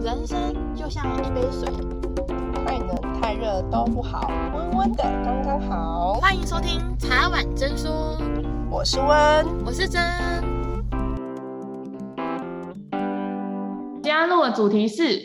人生就像一杯水，太冷太热都不好，温温的刚刚好。欢迎收听茶碗真说，我是温，我是真。加入的主题是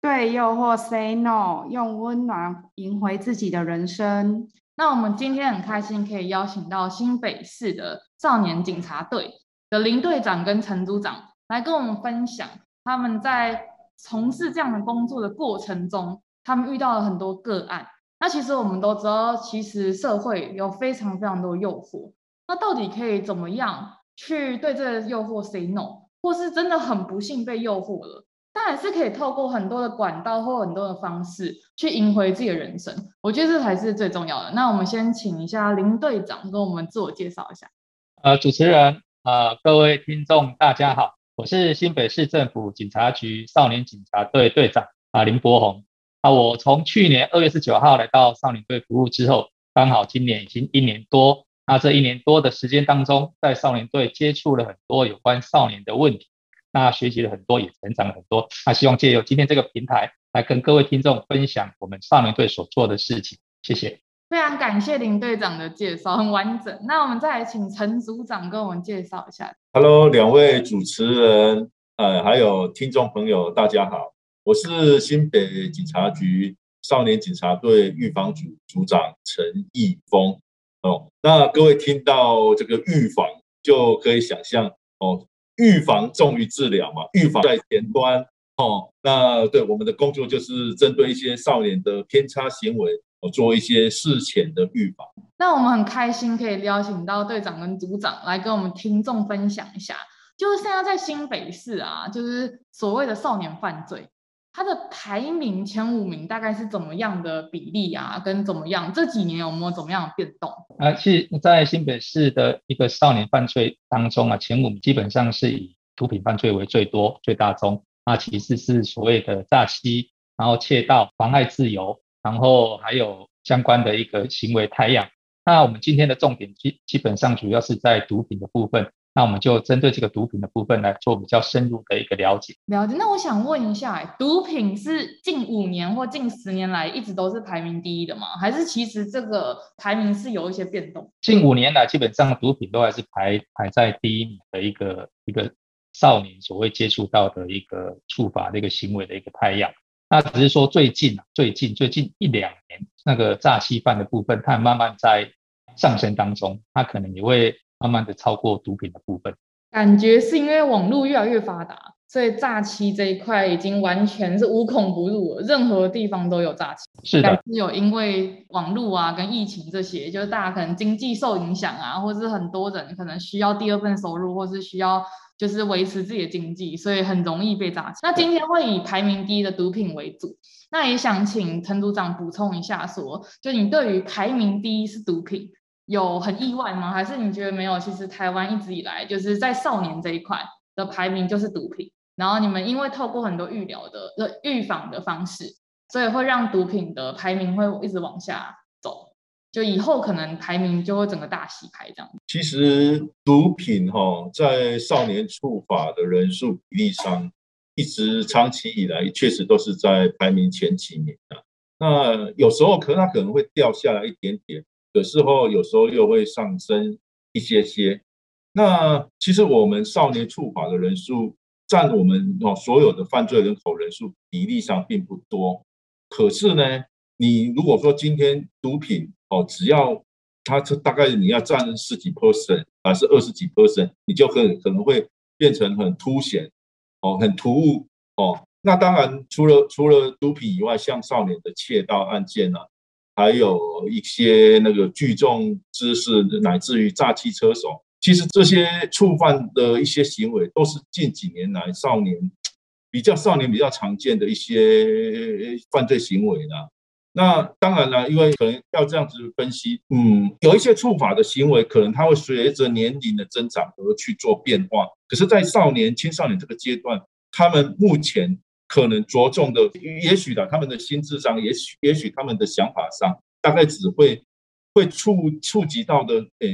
对诱惑 say no，用温暖赢回自己的人生。那我们今天很开心可以邀请到新北市的少年警察队的林队长跟陈组长来跟我们分享他们在从事这样的工作的过程中，他们遇到了很多个案。那其实我们都知道，其实社会有非常非常多诱惑。那到底可以怎么样去对这个诱惑 say no，或是真的很不幸被诱惑了？当然是可以透过很多的管道或很多的方式去赢回自己的人生，我觉得这才是最重要的。那我们先请一下林队长跟我们自我介绍一下。呃，主持人，呃，各位听众，大家好，我是新北市政府警察局少年警察队队长啊、林柏宏。啊，我从去年二月十九号来到少年队服务之后，刚好今年已经一年多。那这一年多的时间当中，在少年队接触了很多有关少年的问题。那学习了很多，也成长了很多。那希望借由今天这个平台，来跟各位听众分享我们少年队所做的事情。谢谢。非常感谢林队长的介绍，很完整。那我们再来请陈组长跟我们介绍一下。Hello，两位主持人，呃，还有听众朋友，大家好，我是新北警察局少年警察队预防组组长陈义峰。哦，那各位听到这个预防，就可以想象哦。预防重于治疗嘛，预防在前端哦。那对我们的工作就是针对一些少年的偏差行为，做一些事前的预防。那我们很开心可以邀请到队长跟组长来跟我们听众分享一下，就是现在在新北市啊，就是所谓的少年犯罪。它的排名前五名大概是怎么样的比例啊？跟怎么样？这几年有没有怎么样的变动？啊，是在新北市的一个少年犯罪当中啊，前五名基本上是以毒品犯罪为最多、最大宗。那其次是所谓的诈欺，然后窃盗、妨碍自由，然后还有相关的一个行为态样。那我们今天的重点基基本上主要是在毒品的部分。那我们就针对这个毒品的部分来做比较深入的一个了解。了解。那我想问一下，毒品是近五年或近十年来一直都是排名第一的吗？还是其实这个排名是有一些变动？近五年来，基本上毒品都还是排排在第一名的一个一个少年所谓接触到的一个触法的一个行为的一个态样。那只是说最近啊，最近最近一两年，那个诈欺犯的部分，它慢慢在上升当中，它可能也会。慢慢的超过毒品的部分，感觉是因为网络越来越发达，所以诈欺这一块已经完全是无孔不入了，任何地方都有诈欺。是的，是有因为网络啊跟疫情这些，就是大家可能经济受影响啊，或是很多人可能需要第二份收入，或是需要就是维持自己的经济，所以很容易被诈欺。那今天会以排名第一的毒品为主，那也想请陈组长补充一下说，就你对于排名第一是毒品。有很意外吗？还是你觉得没有？其实台湾一直以来就是在少年这一块的排名就是毒品，然后你们因为透过很多预疗的、预防的方式，所以会让毒品的排名会一直往下，就以后可能排名就会整个大洗牌这样。其实毒品哈，在少年触法的人数比例上，一直长期以来确实都是在排名前几名的。那有时候可能它可能会掉下来一点点。有时候，有时候又会上升一些些。那其实我们少年触法的人数占我们哦所有的犯罪人口人数比例上并不多。可是呢，你如果说今天毒品哦，只要它这大概你要占十几 percent 还是二十几 percent，你就很可能会变成很凸显哦，很突兀哦。那当然，除了除了毒品以外，像少年的窃盗案件啊。还有一些那个聚众滋事，乃至于诈欺车手，其实这些触犯的一些行为，都是近几年来少年比较少年比较常见的一些犯罪行为啦。那当然了，因为可能要这样子分析，嗯，有一些触法的行为，可能它会随着年龄的增长而去做变化。可是，在少年、青少年这个阶段，他们目前。可能着重的，也许的，他们的心智上，也许，也许他们的想法上，大概只会会触触及到的，呃，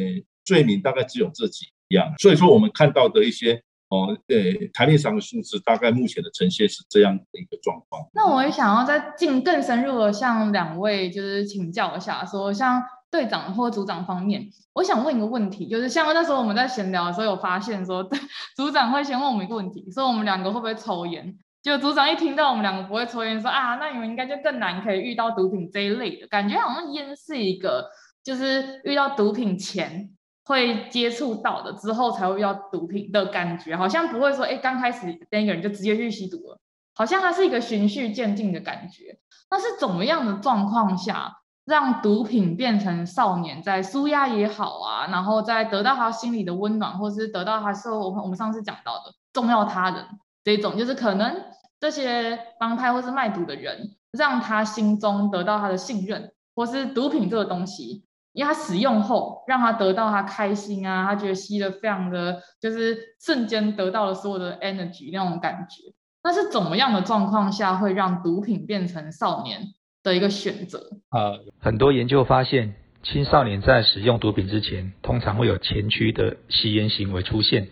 罪名大概只有这几样。所以说，我们看到的一些，哦，对，台面上的数字大概目前的呈现是这样的一个状况。那我也想要再进更深入的向两位就是请教一下，说像队长或组长方面，我想问一个问题，就是像那时候我们在闲聊的时候有发现说，组长会先问我们一个问题，说我们两个会不会抽烟？就组长一听到我们两个不会抽烟，说啊，那你们应该就更难可以遇到毒品这一类的感觉，好像烟是一个就是遇到毒品前。会接触到的之后才会遇到毒品的感觉，好像不会说，哎，刚开始那个人就直接去吸毒了，好像它是一个循序渐进的感觉。那是怎么样的状况下，让毒品变成少年在舒压也好啊，然后在得到他心里的温暖，或是得到他说我们我们上次讲到的重要他人这种，就是可能这些帮派或是卖毒的人，让他心中得到他的信任，或是毒品这个东西。因为他使用后，让他得到他开心啊，他觉得吸了非常的，就是瞬间得到了所有的 energy 那种感觉。那是怎么样的状况下会让毒品变成少年的一个选择？呃，很多研究发现，青少年在使用毒品之前，通常会有前驱的吸烟行为出现。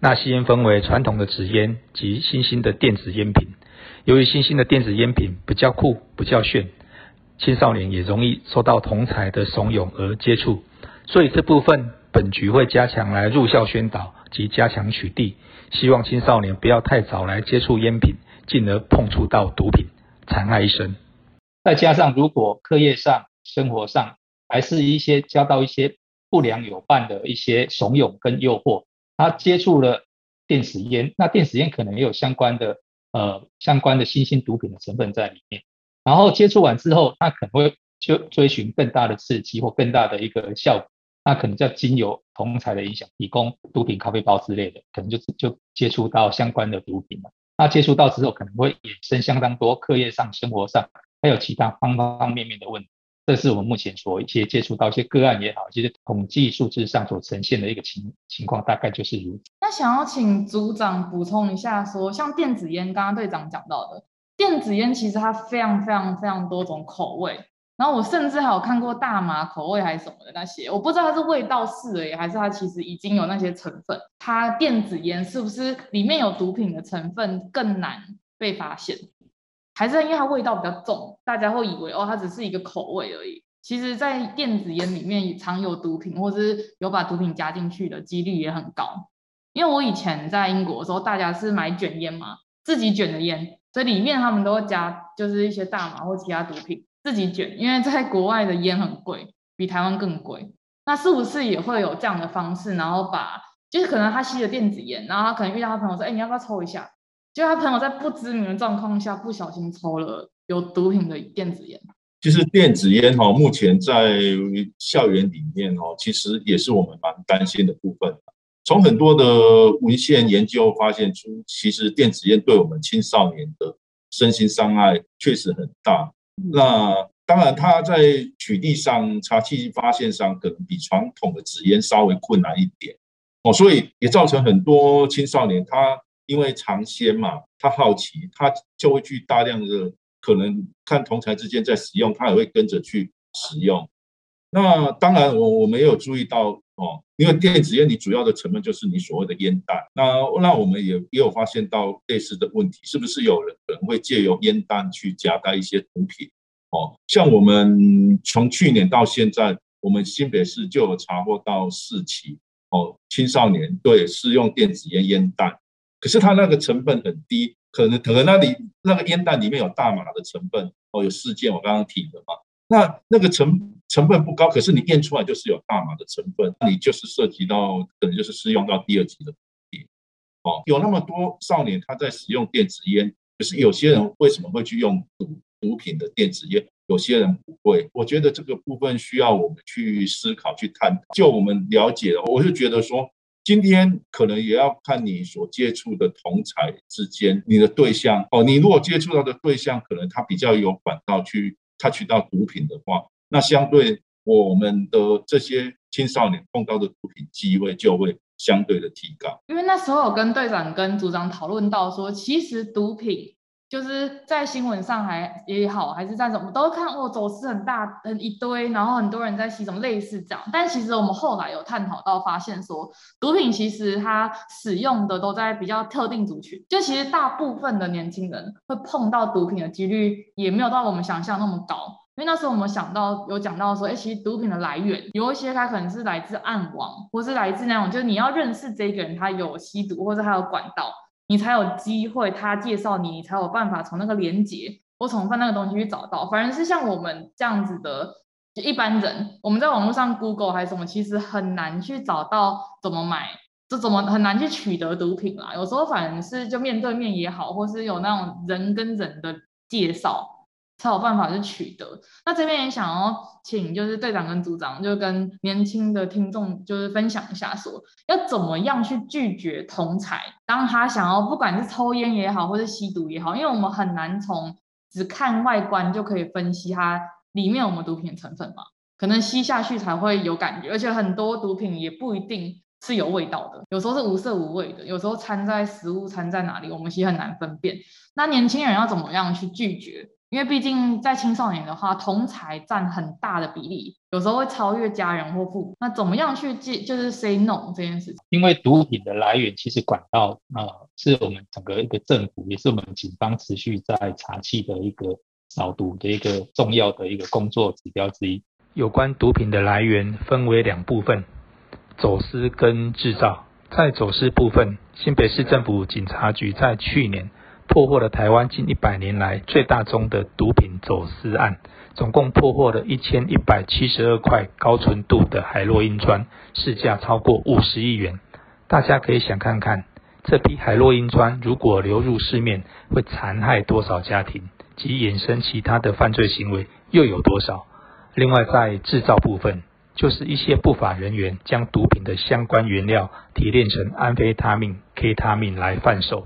那吸烟分为传统的纸烟及新兴的电子烟品。由于新兴的电子烟品比较酷、比较炫。青少年也容易受到同侪的怂恿而接触，所以这部分本局会加强来入校宣导及加强取缔，希望青少年不要太早来接触烟品，进而碰触到毒品，残害一生。再加上如果课业上、生活上还是一些交到一些不良友伴的一些怂恿跟诱惑，他接触了电子烟，那电子烟可能也有相关的呃相关的新兴毒品的成分在里面。然后接触完之后，他可能会就追寻更大的刺激或更大的一个效果，那可能叫经由同侪的影响，提供毒品咖啡包之类的，可能就就接触到相关的毒品了。那接触到之后，可能会衍生相当多课业上、生活上，还有其他方方面面的问题。这是我们目前所一些接触到一些个案也好，其实统计数字上所呈现的一个情情况，大概就是如此。那想要请组长补充一下说，说像电子烟，刚刚队长讲到的。电子烟其实它非常非常非常多种口味，然后我甚至还有看过大麻口味还是什么的那些，我不知道它是味道是而已，还是它其实已经有那些成分。它电子烟是不是里面有毒品的成分更难被发现？还是因为它味道比较重，大家会以为哦它只是一个口味而已。其实，在电子烟里面藏有毒品，或者是有把毒品加进去的几率也很高。因为我以前在英国的时候，大家是买卷烟嘛，自己卷的烟。所以里面他们都会加，就是一些大麻或其他毒品自己卷，因为在国外的烟很贵，比台湾更贵。那是不是也会有这样的方式，然后把，就是可能他吸了电子烟，然后他可能遇到他朋友说，哎，你要不要抽一下？就他朋友在不知名的状况下不小心抽了有毒品的电子烟。其实电子烟哈，目前在校园里面哦，其实也是我们蛮担心的部分。从很多的文献研究发现出，其实电子烟对我们青少年的身心伤害确实很大。那当然，它在取缔上、查缉发现上，可能比传统的纸烟稍微困难一点哦，所以也造成很多青少年他因为尝鲜嘛，他好奇，他就会去大量的可能看同侪之间在使用，他也会跟着去使用。那当然，我我们也有注意到。哦，因为电子烟你主要的成分就是你所谓的烟弹，那那我们也也有发现到类似的问题，是不是有人可能会借由烟弹去夹带一些毒品？哦，像我们从去年到现在，我们新北市就有查获到四起哦，青少年对使用电子烟烟弹，可是它那个成分很低，可能可能那里那个烟弹里面有大麻的成分哦，有四件我刚刚提的嘛。那那个成成分不高，可是你验出来就是有大麻的成分，那你就是涉及到可能就是适用到第二级的。哦，有那么多少年他在使用电子烟，可是有些人为什么会去用毒毒品的电子烟，有些人不会。我觉得这个部分需要我们去思考去探讨。就我们了解的，我就觉得说，今天可能也要看你所接触的同侪之间，你的对象哦，你如果接触到的对象可能他比较有管道去。他取到毒品的话，那相对我们的这些青少年碰到的毒品机会就会相对的提高。因为那时候有跟队长跟组长讨论到说，其实毒品就是在新闻上还也好，还是在什么，都看哦，走私很大，很一堆，然后很多人在吸，什么类似这样。但其实我们后来有探讨到，发现说，毒品其实它使用的都在比较特定族群，就其实大部分的年轻人会碰到毒品的几率也没有到我们想象那么高。因为那时候我们想到有讲到说，哎，其实毒品的来源有一些它可能是来自暗网，或是来自那种，就是你要认识这个人，他有吸毒，或者他有管道。你才有机会，他介绍你，你才有办法从那个连接或从放那个东西去找到。反而是像我们这样子的就一般人，我们在网络上 Google 还是什么，其实很难去找到怎么买，就怎么很难去取得毒品啦。有时候反而是就面对面也好，或是有那种人跟人的介绍。才有办法去取得。那这边也想要请，就是队长跟组长，就跟年轻的听众，就是分享一下说，要怎么样去拒绝同侪，当他想要不管是抽烟也好，或是吸毒也好，因为我们很难从只看外观就可以分析它里面有没有毒品成分嘛，可能吸下去才会有感觉，而且很多毒品也不一定是有味道的，有时候是无色无味的，有时候掺在食物掺在哪里，我们其实很难分辨。那年轻人要怎么样去拒绝？因为毕竟在青少年的话，同才占很大的比例，有时候会超越家人或父母。那怎么样去记，就是 say no 这件事情？因为毒品的来源其实管道啊、呃，是我们整个一个政府，也是我们警方持续在查缉的一个扫毒的一个重要的一个工作指标之一。有关毒品的来源分为两部分：走私跟制造。在走私部分，新北市政府警察局在去年。破获了台湾近一百年来最大宗的毒品走私案，总共破获了一千一百七十二块高纯度的海洛因砖，市价超过五十亿元。大家可以想看看，这批海洛因砖如果流入市面，会残害多少家庭，及衍生其他的犯罪行为又有多少？另外，在制造部分，就是一些不法人员将毒品的相关原料提炼成安非他命、K 他命来贩售。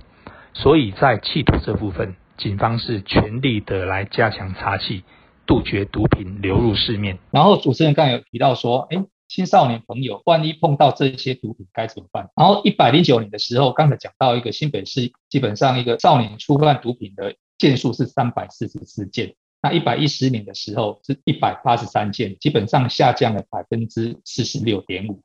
所以在缉毒这部分，警方是全力的来加强查缉，杜绝毒品流入市面。然后主持人刚有提到说，哎，青少年朋友万一碰到这些毒品该怎么办？然后一百零九年的时候，刚才讲到一个新北市基本上一个少年触犯毒品的件数是三百四十四件，那一百一十年的时候是一百八十三件，基本上下降了百分之四十六点五。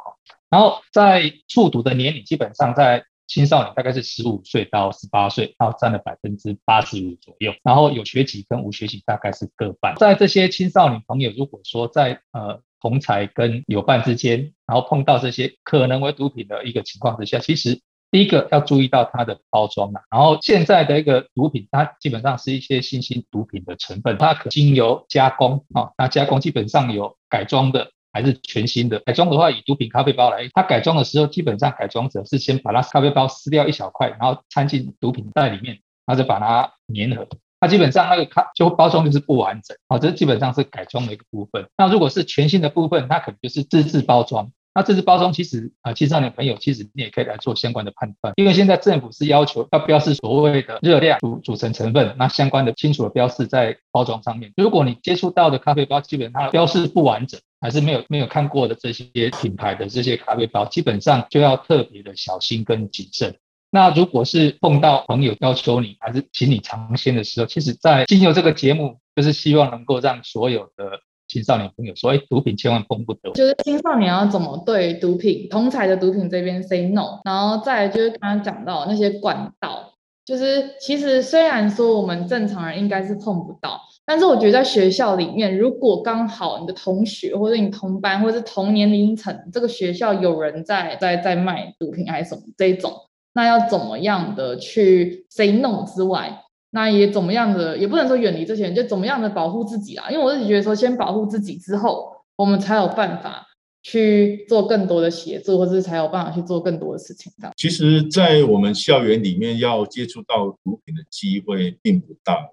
然后在触毒的年龄基本上在。青少年大概是十五岁到十八岁，然后占了百分之八十五左右。然后有学籍跟无学籍大概是各半。在这些青少年朋友，如果说在呃同侪跟友伴之间，然后碰到这些可能为毒品的一个情况之下，其实第一个要注意到它的包装啊。然后现在的一个毒品，它基本上是一些新兴毒品的成分，它可经由加工啊，那加工基本上有改装的。还是全新的改装的话，以毒品咖啡包来，它改装的时候，基本上改装者是先把它咖啡包撕掉一小块，然后掺进毒品袋里面，然后再把它粘合。它基本上那个咖就包装就是不完整，啊，这基本上是改装的一个部分。那如果是全新的部分，它可能就是自制包装。那自制包装其实啊，青少年朋友其实你也可以来做相关的判断，因为现在政府是要求要标示所谓的热量组组成成分，那相关的清楚的标示在包装上面。如果你接触到的咖啡包基本上标示不完整，还是没有没有看过的这些品牌的这些咖啡包，基本上就要特别的小心跟谨慎。那如果是碰到朋友要求你，还是请你尝鲜的时候，其实，在进入这个节目，就是希望能够让所有的青少年朋友说，哎，毒品千万碰不得。就是青少年要怎么对毒品同侪的毒品这边 say no，然后再就是刚刚讲到那些管道，就是其实虽然说我们正常人应该是碰不到。但是我觉得在学校里面，如果刚好你的同学或者你同班或者是同年龄层，这个学校有人在在在卖毒品还是什么这种，那要怎么样的去 say no 之外，那也怎么样的，也不能说远离这些人，就怎么样的保护自己啦。因为我自己觉得说，先保护自己之后，我们才有办法去做更多的协作，或者是才有办法去做更多的事情。其实，在我们校园里面要接触到毒品的机会并不大。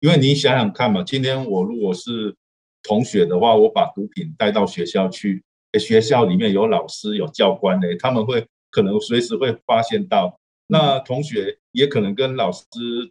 因为你想想看嘛，今天我如果是同学的话，我把毒品带到学校去，学校里面有老师有教官的，他们会可能随时会发现到，那同学也可能跟老师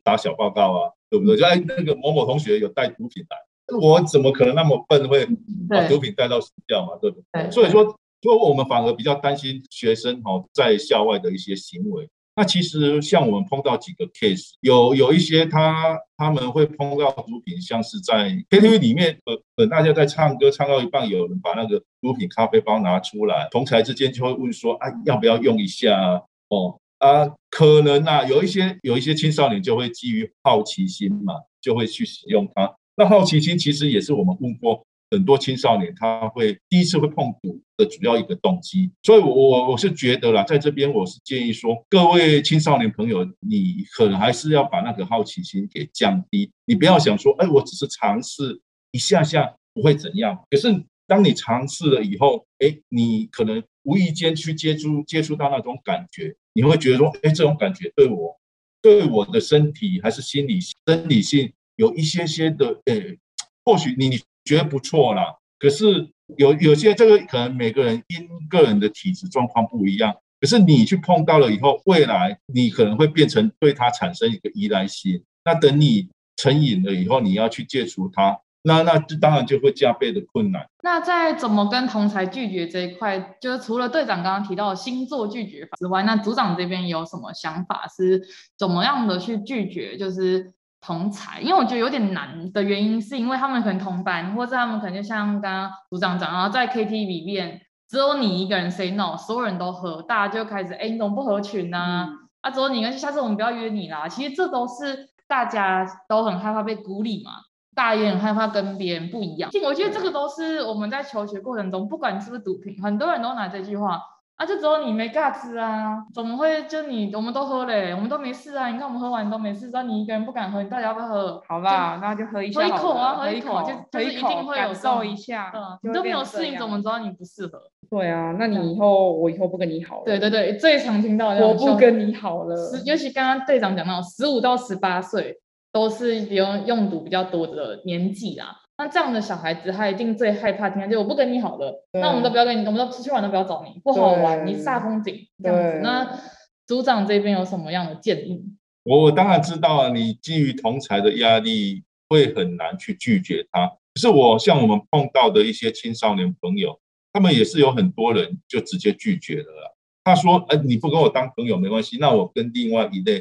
打小报告啊，对不对？就哎，那个某某同学有带毒品来，我怎么可能那么笨会把毒品带到学校嘛，对不对？所以说，所以我们反而比较担心学生哈在校外的一些行为。那其实像我们碰到几个 case，有有一些他他们会碰到毒品，像是在 KTV 里面，呃呃，大家在唱歌唱到一半，有人把那个毒品咖啡包拿出来，同台之间就会问说，啊，要不要用一下？哦啊，可能啊，有一些有一些青少年就会基于好奇心嘛，就会去使用它。那好奇心其实也是我们问过。很多青少年他会第一次会碰毒的主要一个动机，所以我我我是觉得啦，在这边我是建议说，各位青少年朋友，你可能还是要把那个好奇心给降低，你不要想说，哎，我只是尝试一下下不会怎样。可是当你尝试了以后，哎，你可能无意间去接触接触到那种感觉，你会觉得说，哎，这种感觉对我对我的身体还是心理生理性有一些些的，哎，或许你你。觉得不错啦，可是有有些这个可能每个人因个人的体质状况不一样，可是你去碰到了以后，未来你可能会变成对它产生一个依赖性。那等你成瘾了以后，你要去戒除它，那那这当然就会加倍的困难。那在怎么跟同才拒绝这一块，就是除了队长刚刚提到的星座拒绝法之外，那组长这边有什么想法？是怎么样的去拒绝？就是。同才，因为我觉得有点难的原因，是因为他们可能同班，或者他们可能就像刚刚组长讲，然后在 KTV 里面只有你一个人 say no，所有人都喝，大家就开始哎，你怎么不合群呢？啊，嗯、啊，只有你，而且下次我们不要约你啦。其实这都是大家都很害怕被孤立嘛，大家也很害怕跟别人不一样。其实我觉得这个都是我们在求学过程中，不管你是不是毒品，很多人都拿这句话。啊，就只有你没尬吃啊？怎么会？就你，我们都喝嘞，我们都没事啊。你看我们喝完都没事，只要你一个人不敢喝，你到底要不要喝？好吧，那就喝一下。喝一口啊，喝一口，就就是一定会有感受一下。嗯，你都没有适应，怎么知道你不适合？对啊，那你以后我以后不跟你好了。对对对，最常听到的我不跟你好了。尤其刚刚队长讲到，十五到十八岁都是用用毒比较多的年纪啦。那这样的小孩子，他一定最害怕听见，就我不跟你好了，那我们都不要跟你，我们都出去玩都不要找你，不好玩，你煞风景这样子。那组长这边有什么样的建议？我我当然知道啊，你基于同才的压力会很难去拒绝他。可是我像我们碰到的一些青少年朋友，他们也是有很多人就直接拒绝了啦。他说：“哎，你不跟我当朋友没关系，那我跟另外一类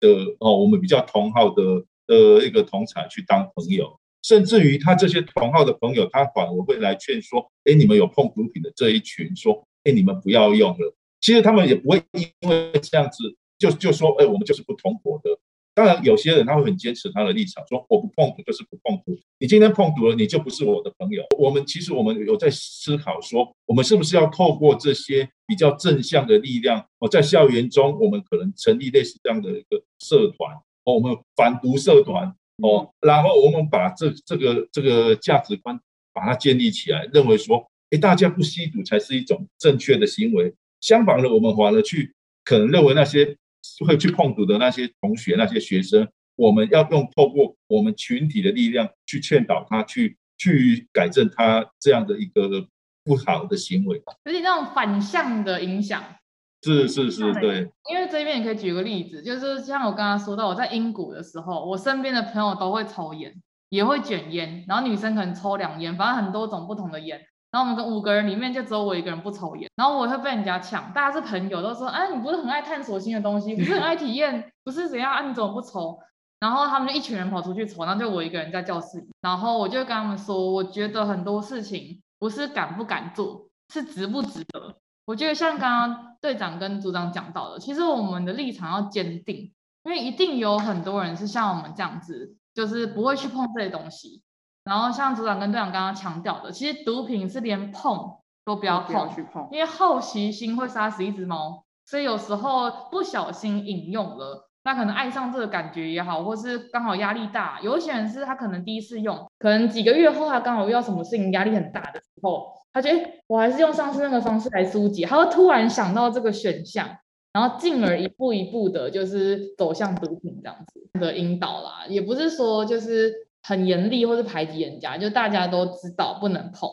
的哦，我们比较同好的的一个同才去当朋友。”甚至于他这些同号的朋友，他反而会来劝说：“哎，你们有碰毒品的这一群，说，哎，你们不要用了。”其实他们也不会因为这样子就就说：“哎，我们就是不同伙的。”当然，有些人他会很坚持他的立场，说：“我不碰毒就是不碰毒。你今天碰毒了，你就不是我的朋友。”我们其实我们有在思考说，我们是不是要透过这些比较正向的力量，哦，在校园中，我们可能成立类似这样的一个社团，哦，我们反毒社团。哦，然后我们把这这个这个价值观把它建立起来，认为说，哎，大家不吸毒才是一种正确的行为。相反的，我们反而去可能认为那些会去碰毒的那些同学、那些学生，我们要用透过我们群体的力量去劝导他，去去改正他这样的一个不好的行为，有点那种反向的影响。是是是，对。因为这边也可以举个例子，就是像我刚刚说到，我在英国的时候，我身边的朋友都会抽烟，也会卷烟，然后女生可能抽两烟，反正很多种不同的烟。然后我们跟五个人里面就只有我一个人不抽烟，然后我会被人家抢。大家是朋友，都说，哎，你不是很爱探索新的东西，不是很爱体验，不是怎样啊？你怎么不抽？然后他们就一群人跑出去抽，然后就我一个人在教室里。然后我就跟他们说，我觉得很多事情不是敢不敢做，是值不值得。我觉得像刚刚队长跟组长讲到的，其实我们的立场要坚定，因为一定有很多人是像我们这样子，就是不会去碰这些东西。然后像组长跟队长刚刚强调的，其实毒品是连碰都不要碰，要去碰，因为好奇心会杀死一只猫。所以有时候不小心饮用了，那可能爱上这个感觉也好，或是刚好压力大。有一些人是他可能第一次用，可能几个月后他刚好遇到什么事情，压力很大的时候。他觉得我还是用上次那个方式来疏解，他会突然想到这个选项，然后进而一步一步的，就是走向毒品这样子的引导啦。也不是说就是很严厉或是排挤人家，就大家都知道不能碰。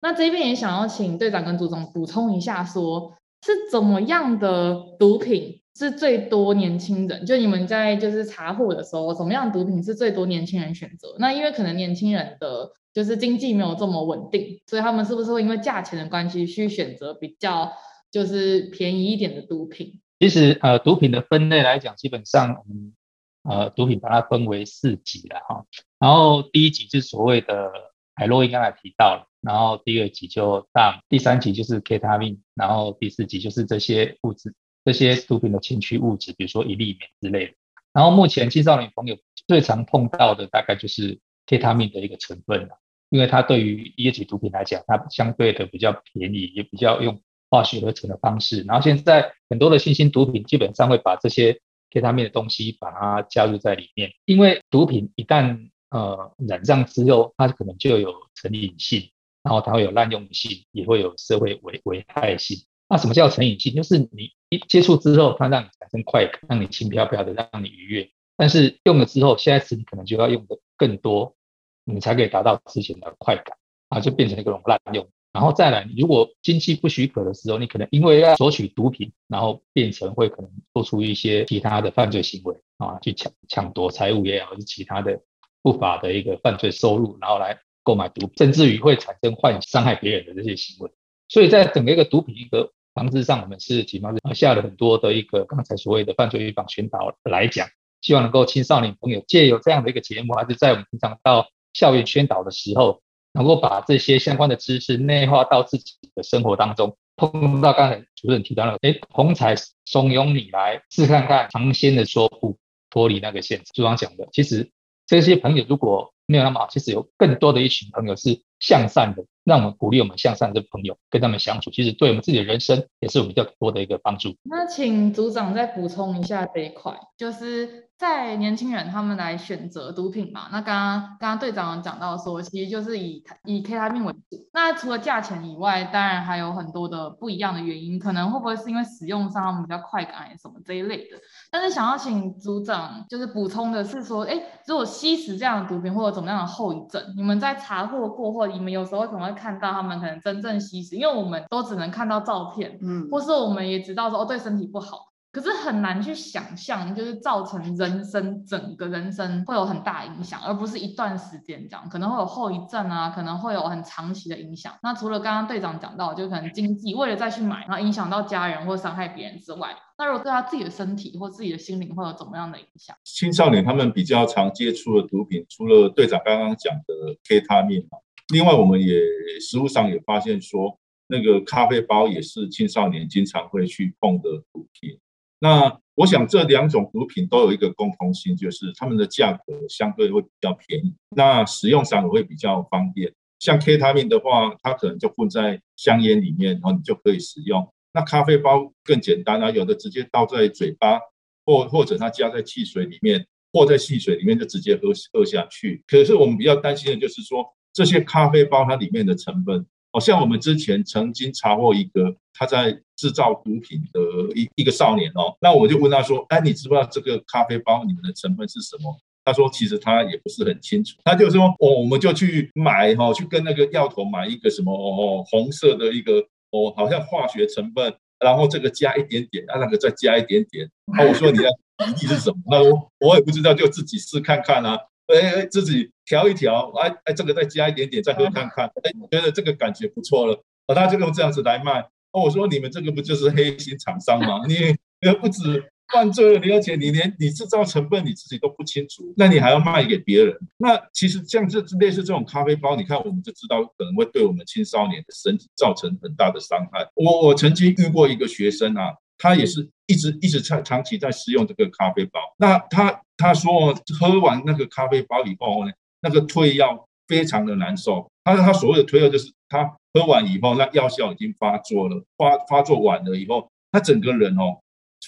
那这边也想要请队长跟组长补充一下说，是怎么样的毒品是最多年轻人？就你们在就是查获的时候，怎么样毒品是最多年轻人选择？那因为可能年轻人的。就是经济没有这么稳定，所以他们是不是会因为价钱的关系去选择比较就是便宜一点的毒品？其实呃，毒品的分类来讲，基本上我们呃，毒品把它分为四级了哈。然后第一级就是所谓的海洛因，刚才提到了。然后第二级就大，第三级就是 k e t a m i n，然后第四级就是这些物质，这些毒品的前驱物质，比如说一粒棉之类的。然后目前青少年朋友最常碰到的大概就是 k e t a m i n 的一个成分了，因为它对于一级毒品来讲，它相对的比较便宜，也比较用化学合成的方式。然后现在很多的新兴毒品基本上会把这些 K 他命的东西把它加入在里面，因为毒品一旦呃染上之后，它可能就有成瘾性。然后它会有滥用性，也会有社会危危害性。那什么叫成瘾性？就是你一接触之后，它让你产生快感，让你轻飘飘的，让你愉悦。但是用了之后，下一次你可能就要用的更多，你才可以达到之前的快感啊，就变成一种滥用。然后再来，如果经济不许可的时候，你可能因为要索取毒品，然后变成会可能做出一些其他的犯罪行为啊，去抢抢夺财物也好，是其他的不法的一个犯罪收入，然后来。购买毒品，甚至于会产生幻伤害别人的这些行为，所以在整个一个毒品一个防治上，我们是起码是下了很多的一个刚才所谓的犯罪预防宣导来讲，希望能够青少年朋友借由这样的一个节目，还是在我们平常到校园宣导的时候，能够把这些相关的知识内化到自己的生活当中。碰到刚才主任提到了，哎，红彩怂恿你来试看看，尝鲜的说不，脱离那个现实。组长讲的，其实这些朋友如果没有那么好，其实有更多的一群朋友是向善的，让我们鼓励我们向善的朋友跟他们相处，其实对我们自己的人生也是有比较多的一个帮助。那请组长再补充一下这一块，就是。在年轻人他们来选择毒品嘛，那刚刚刚刚队长讲到说，其实就是以以 K 他命为主。那除了价钱以外，当然还有很多的不一样的原因，可能会不会是因为使用上他们比较快感，什么这一类的。但是想要请组长就是补充的是说，哎，如果吸食这样的毒品或者怎么样的后遗症，你们在查获过后，你们有时候可能会看到他们可能真正吸食，因为我们都只能看到照片，嗯，或是我们也知道说哦，对身体不好。可是很难去想象，就是造成人生整个人生会有很大影响，而不是一段时间这样，可能会有后遗症啊，可能会有很长期的影响。那除了刚刚队长讲到，就可能经济为了再去买，然后影响到家人或伤害别人之外，那如果对他自己的身体或自己的心灵会有怎么样的影响？青少年他们比较常接触的毒品，除了队长刚刚讲的 K 他命，另外我们也实务上也发现说，那个咖啡包也是青少年经常会去碰的毒品。那我想这两种毒品都有一个共同性，就是它们的价格相对会比较便宜，那使用上也会比较方便。像 K 他命的话，它可能就混在香烟里面，然后你就可以使用。那咖啡包更简单啊，有的直接倒在嘴巴，或或者它加在汽水里面，或在汽水里面就直接喝喝下去。可是我们比较担心的就是说，这些咖啡包它里面的成分。好像我们之前曾经查获一个他在制造毒品的一一个少年哦，那我就问他说：“哎，你知不知道这个咖啡包里面的成分是什么？”他说：“其实他也不是很清楚。”他就说：“哦，我们就去买哈，去跟那个药头买一个什么哦红色的一个哦，好像化学成分，然后这个加一点点，啊那个再加一点点。”啊，我说你的比例是什么？他说：“我也不知道，就自己试看看啊。”哎哎，自己调一调，哎哎，这个再加一点点，再喝看看，哎，觉得这个感觉不错了，啊，他就用这样子来卖。哦，我说你们这个不就是黑心厂商吗？你你不止犯罪了，你而且你连你制造成分你自己都不清楚，那你还要卖给别人？那其实像这类似这种咖啡包，你看我们就知道可能会对我们青少年的身体造成很大的伤害。我我曾经遇过一个学生啊。他也是一直一直长长期在使用这个咖啡包。那他他说喝完那个咖啡包以后呢，那个退药非常的难受。他说他所谓的退药就是他喝完以后，那药效已经发作了，发发作完了以后，他整个人哦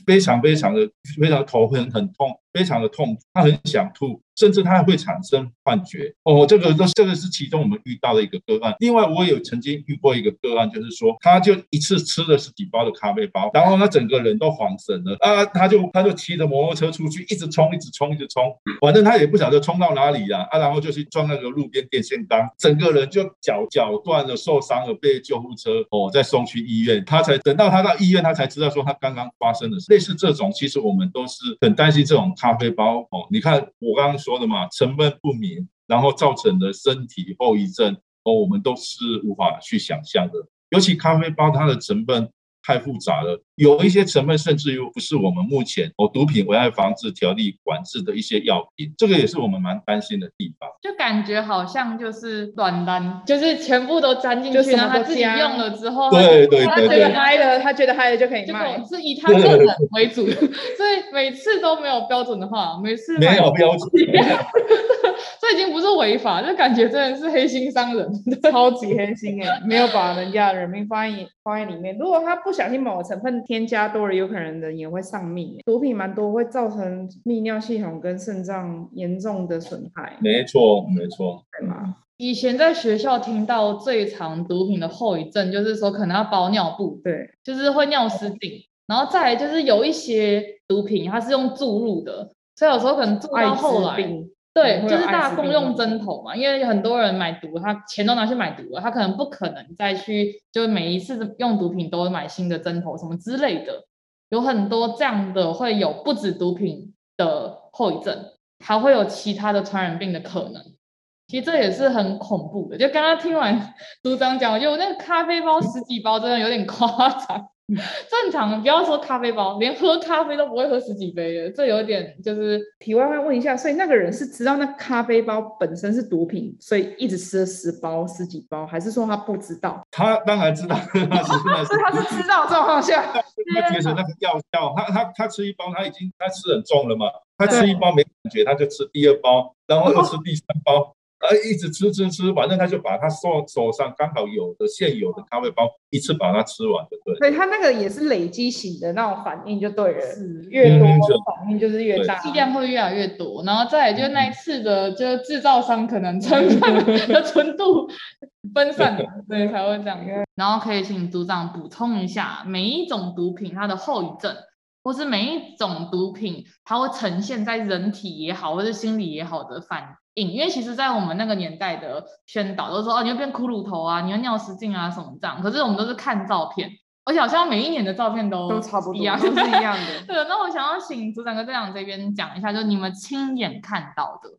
非常非常的非常头很很痛，非常的痛，他很想吐。甚至他还会产生幻觉哦，这个这这个是其中我们遇到的一个个案。另外，我有曾经遇过一个个案，就是说，他就一次吃了十几包的咖啡包，然后他整个人都恍神了啊，他就他就骑着摩托车出去，一直冲，一直冲，一直冲，反正他也不晓得冲到哪里了啊，然后就去撞那个路边电线杆，整个人就脚脚断了，受伤了，被救护车哦再送去医院，他才等到他到医院，他才知道说他刚刚发生的事。类似这种，其实我们都是很担心这种咖啡包哦。你看我刚刚。说的嘛，成分不明，然后造成的身体后遗症，哦，我们都是无法去想象的。尤其咖啡包，它的成分太复杂了，有一些成分甚至于不是我们目前哦毒品危害防治条例管制的一些药品，这个也是我们蛮担心的地方。就感觉好像就是软单，就是全部都粘进去，然后他自己用了之后，对对对，他觉得嗨了，他觉得嗨了就可以卖，是以他个人为主，所以每次都没有标准的话，每次没有标准。这已经不是违法，就感觉真的是黑心商人，超级黑心哎、欸！没有把人家的人命放在放在里面。如果他不小心某个成分添加多了，有可能人也会上命、欸。毒品蛮多会造成泌尿系统跟肾脏严重的损害。没错，没错，对吗？以前在学校听到最常毒品的后遗症，就是说可能要包尿布，对，就是会尿失禁。然后再来就是有一些毒品它是用注入的，所以有时候可能注到后来。对，就是大家共用针头嘛，因为很多人买毒，他钱都拿去买毒了，他可能不可能再去，就是每一次用毒品都买新的针头什么之类的，有很多这样的会有不止毒品的后遗症，还会有其他的传染病的可能。其实这也是很恐怖的。就刚刚听完 组长讲，就那个咖啡包十几包，真的有点夸张。正常，不要说咖啡包，连喝咖啡都不会喝十几杯的，这有点就是题外话。问一下，所以那个人是知道那咖啡包本身是毒品，所以一直吃了十包、十几包，还是说他不知道？他当然知道，他是他是知道这种好像他觉得那个药效，他他他吃一包，他已经他吃很重了嘛，他吃一包没感觉，他就吃第二包，然后又吃第三包。呃，一直吃吃吃，反正他就把他手手上刚好有的现有的咖啡包一次把它吃完就对了。所以他那个也是累积型的那种反应就对了，是越多反应就是越大，剂量会越来越多。然后再来就是那一次的，就是制造商可能成分 的纯度分散了，所以才会这样。然后可以请组长补充一下，每一种毒品它的后遗症，或是每一种毒品它会呈现在人体也好，或是心理也好的反。因为其实，在我们那个年代的宣导都说，哦，你会变骷髅头啊，你会尿失禁啊，什么这样。可是我们都是看照片，而且好像每一年的照片都都差不多一样，都是一样的。对，那我想要请组长跟队长这边讲一下，就是你们亲眼看到的，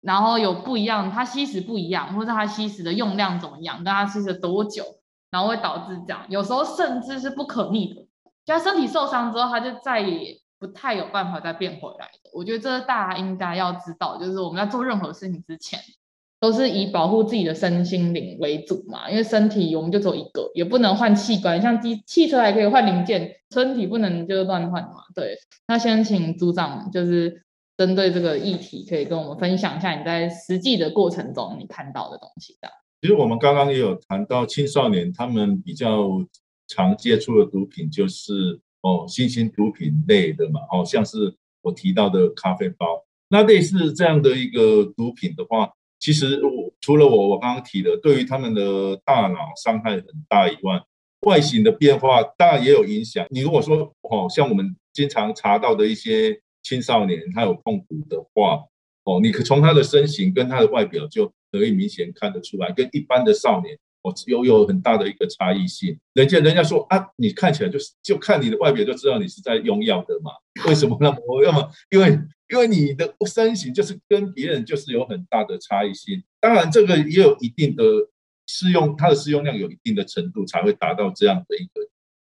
然后有不一样，它吸食不一样，或者它吸食的用量怎么样，跟它吸食多久，然后会导致这样，有时候甚至是不可逆的，就他身体受伤之后，他就再也。不太有办法再变回来的，我觉得这大家应该要知道，就是我们在做任何事情之前，都是以保护自己的身心灵为主嘛。因为身体我们就只有一个，也不能换器官，像机汽车还可以换零件，身体不能就乱换嘛。对，那先请组长就是针对这个议题，可以跟我们分享一下你在实际的过程中你看到的东西的。其实我们刚刚也有谈到青少年他们比较常接触的毒品就是。哦，新兴毒品类的嘛，哦，像是我提到的咖啡包，那类似这样的一个毒品的话，其实我除了我我刚刚提的，对于他们的大脑伤害很大以外，外形的变化当然也有影响。你如果说哦，像我们经常查到的一些青少年，他有碰骨的话，哦，你可从他的身形跟他的外表就可以明显看得出来，跟一般的少年。我有有很大的一个差异性，人家人家说啊，你看起来就是就看你的外表就知道你是在用药的嘛？为什么那么？要么因为因为你的身形就是跟别人就是有很大的差异性。当然这个也有一定的适用，它的适用量有一定的程度才会达到这样的一个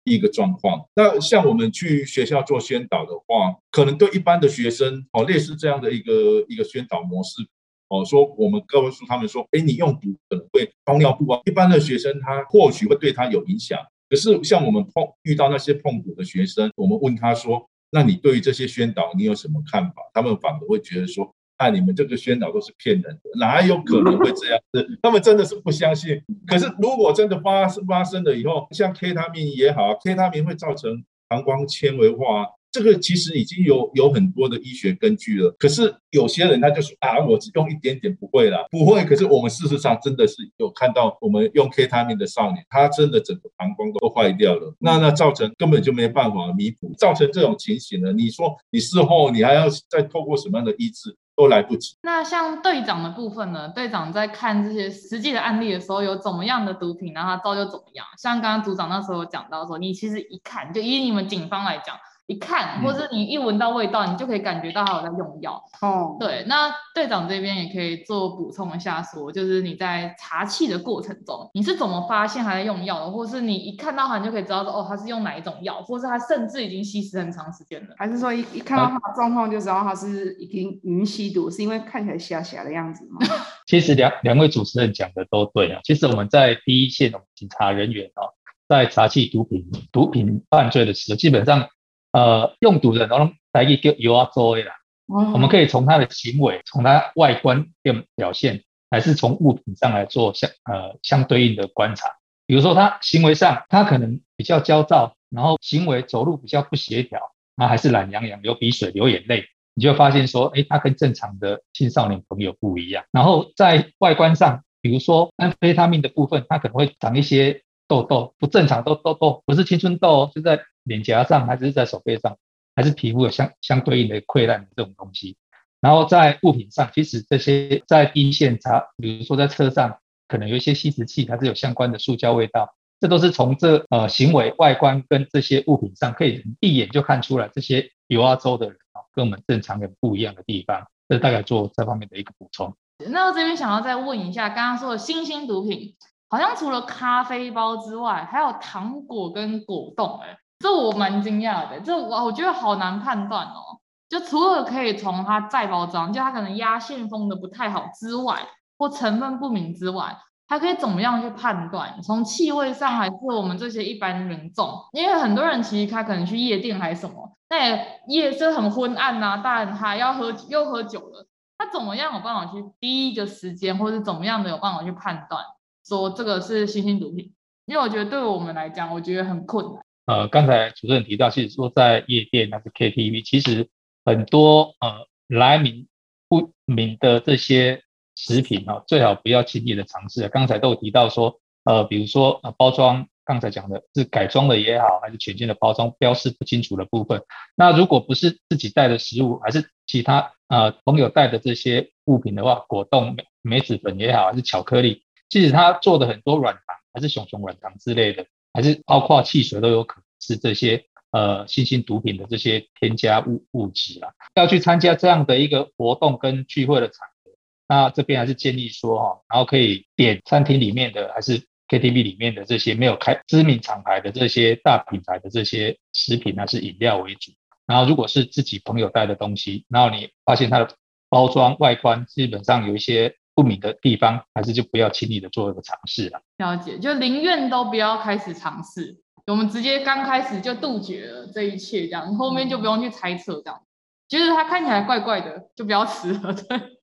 一个状况。那像我们去学校做宣导的话，可能对一般的学生哦，类似这样的一个一个宣导模式。哦，说我们告诉他们说，哎，你用毒可能会包尿布啊。一般的学生他或许会对他有影响，可是像我们碰遇到那些碰毒的学生，我们问他说，那你对于这些宣导你有什么看法？他们反而会觉得说，哎，你们这个宣导都是骗人的，哪有可能会这样子？他们真的是不相信。可是如果真的发生发生了以后，像 K 他命也好，K 他命会造成膀胱纤维化。这个其实已经有有很多的医学根据了，可是有些人他就说啊，我只用一点点不会啦，不会。可是我们事实上真的是有看到，我们用 K 他命的少年，他真的整个膀胱都坏掉了，那那造成根本就没办法弥补，造成这种情形呢？你说你事后你还要再透过什么样的医治都来不及。那像队长的部分呢？队长在看这些实际的案例的时候，有怎么样的毒品，然后他造就怎么样？像刚刚组长那时候讲到说，你其实一看，就以你们警方来讲。一看，或者你一闻到味道，你就可以感觉到他有在用药。哦，对，那队长这边也可以做补充一下说，说就是你在查气的过程中，你是怎么发现他在用药的，或是你一看到他，你就可以知道说，哦，他是用哪一种药，或是他甚至已经吸食很长时间了，还是说一一看到他的状况就知道他是已经已经吸毒，是因为看起来瞎瞎的样子吗？其实两两位主持人讲的都对啊，其实我们在第一线的警察人员哦，在查缉毒品毒品犯罪的时候，基本上。呃，用毒的人都来一个油啊周围啦。我们可以从他的行为，从他外观的表现，还是从物品上来做相呃相对应的观察。比如说他行为上，他可能比较焦躁，然后行为走路比较不协调，那还是懒洋洋、流鼻水、流眼泪，你就会发现说，哎，他跟正常的青少年朋友不一样。然后在外观上，比如说安非他命的部分，他可能会长一些痘痘，不正常的痘痘，不是青春痘哦，是在。脸颊上还是在手背上，还是皮肤有相相对应的溃烂这种东西。然后在物品上，其实这些在第一线查，比如说在车上可能有一些吸食器，它是有相关的塑胶味道，这都是从这呃行为外观跟这些物品上可以一眼就看出来，这些有阿州的人啊，跟我们正常人不一样的地方。这大概做这方面的一个补充。那我这边想要再问一下，刚刚说的新兴毒品，好像除了咖啡包之外，还有糖果跟果冻，哎。这我蛮惊讶的，这我我觉得好难判断哦。就除了可以从它再包装，就它可能压线封的不太好之外，或成分不明之外，还可以怎么样去判断？从气味上，还是我们这些一般民众？因为很多人其实他可能去夜店还是什么，那夜色很昏暗呐、啊，大人他要喝又喝酒了，他怎么样有办法去第一个时间，或是怎么样的有办法去判断说这个是新型毒品？因为我觉得对我们来讲，我觉得很困难。呃，刚才主持人提到，其实说在夜店还是 KTV，其实很多呃来历不明的这些食品啊，最好不要轻易的尝试。刚才都有提到说，呃，比如说呃包装，刚才讲的是改装的也好，还是全新的包装标示不清楚的部分，那如果不是自己带的食物，还是其他呃朋友带的这些物品的话，果冻、梅子粉也好，还是巧克力，其实它做的很多软糖，还是熊熊软糖之类的。还是包括汽水都有可能是这些呃新兴毒品的这些添加物物质啦。要去参加这样的一个活动跟聚会的场合，那这边还是建议说哈，然后可以点餐厅里面的还是 KTV 里面的这些没有开知名厂牌的这些大品牌的这些食品还是饮料为主。然后如果是自己朋友带的东西，然后你发现它的包装外观基本上有一些。不明的地方，还是就不要轻易的做一个尝试了。了解，就宁愿都不要开始尝试，我们直接刚开始就杜绝了这一切，这样后面就不用去猜测，这样觉得它看起来怪怪的，就不要吃了。对。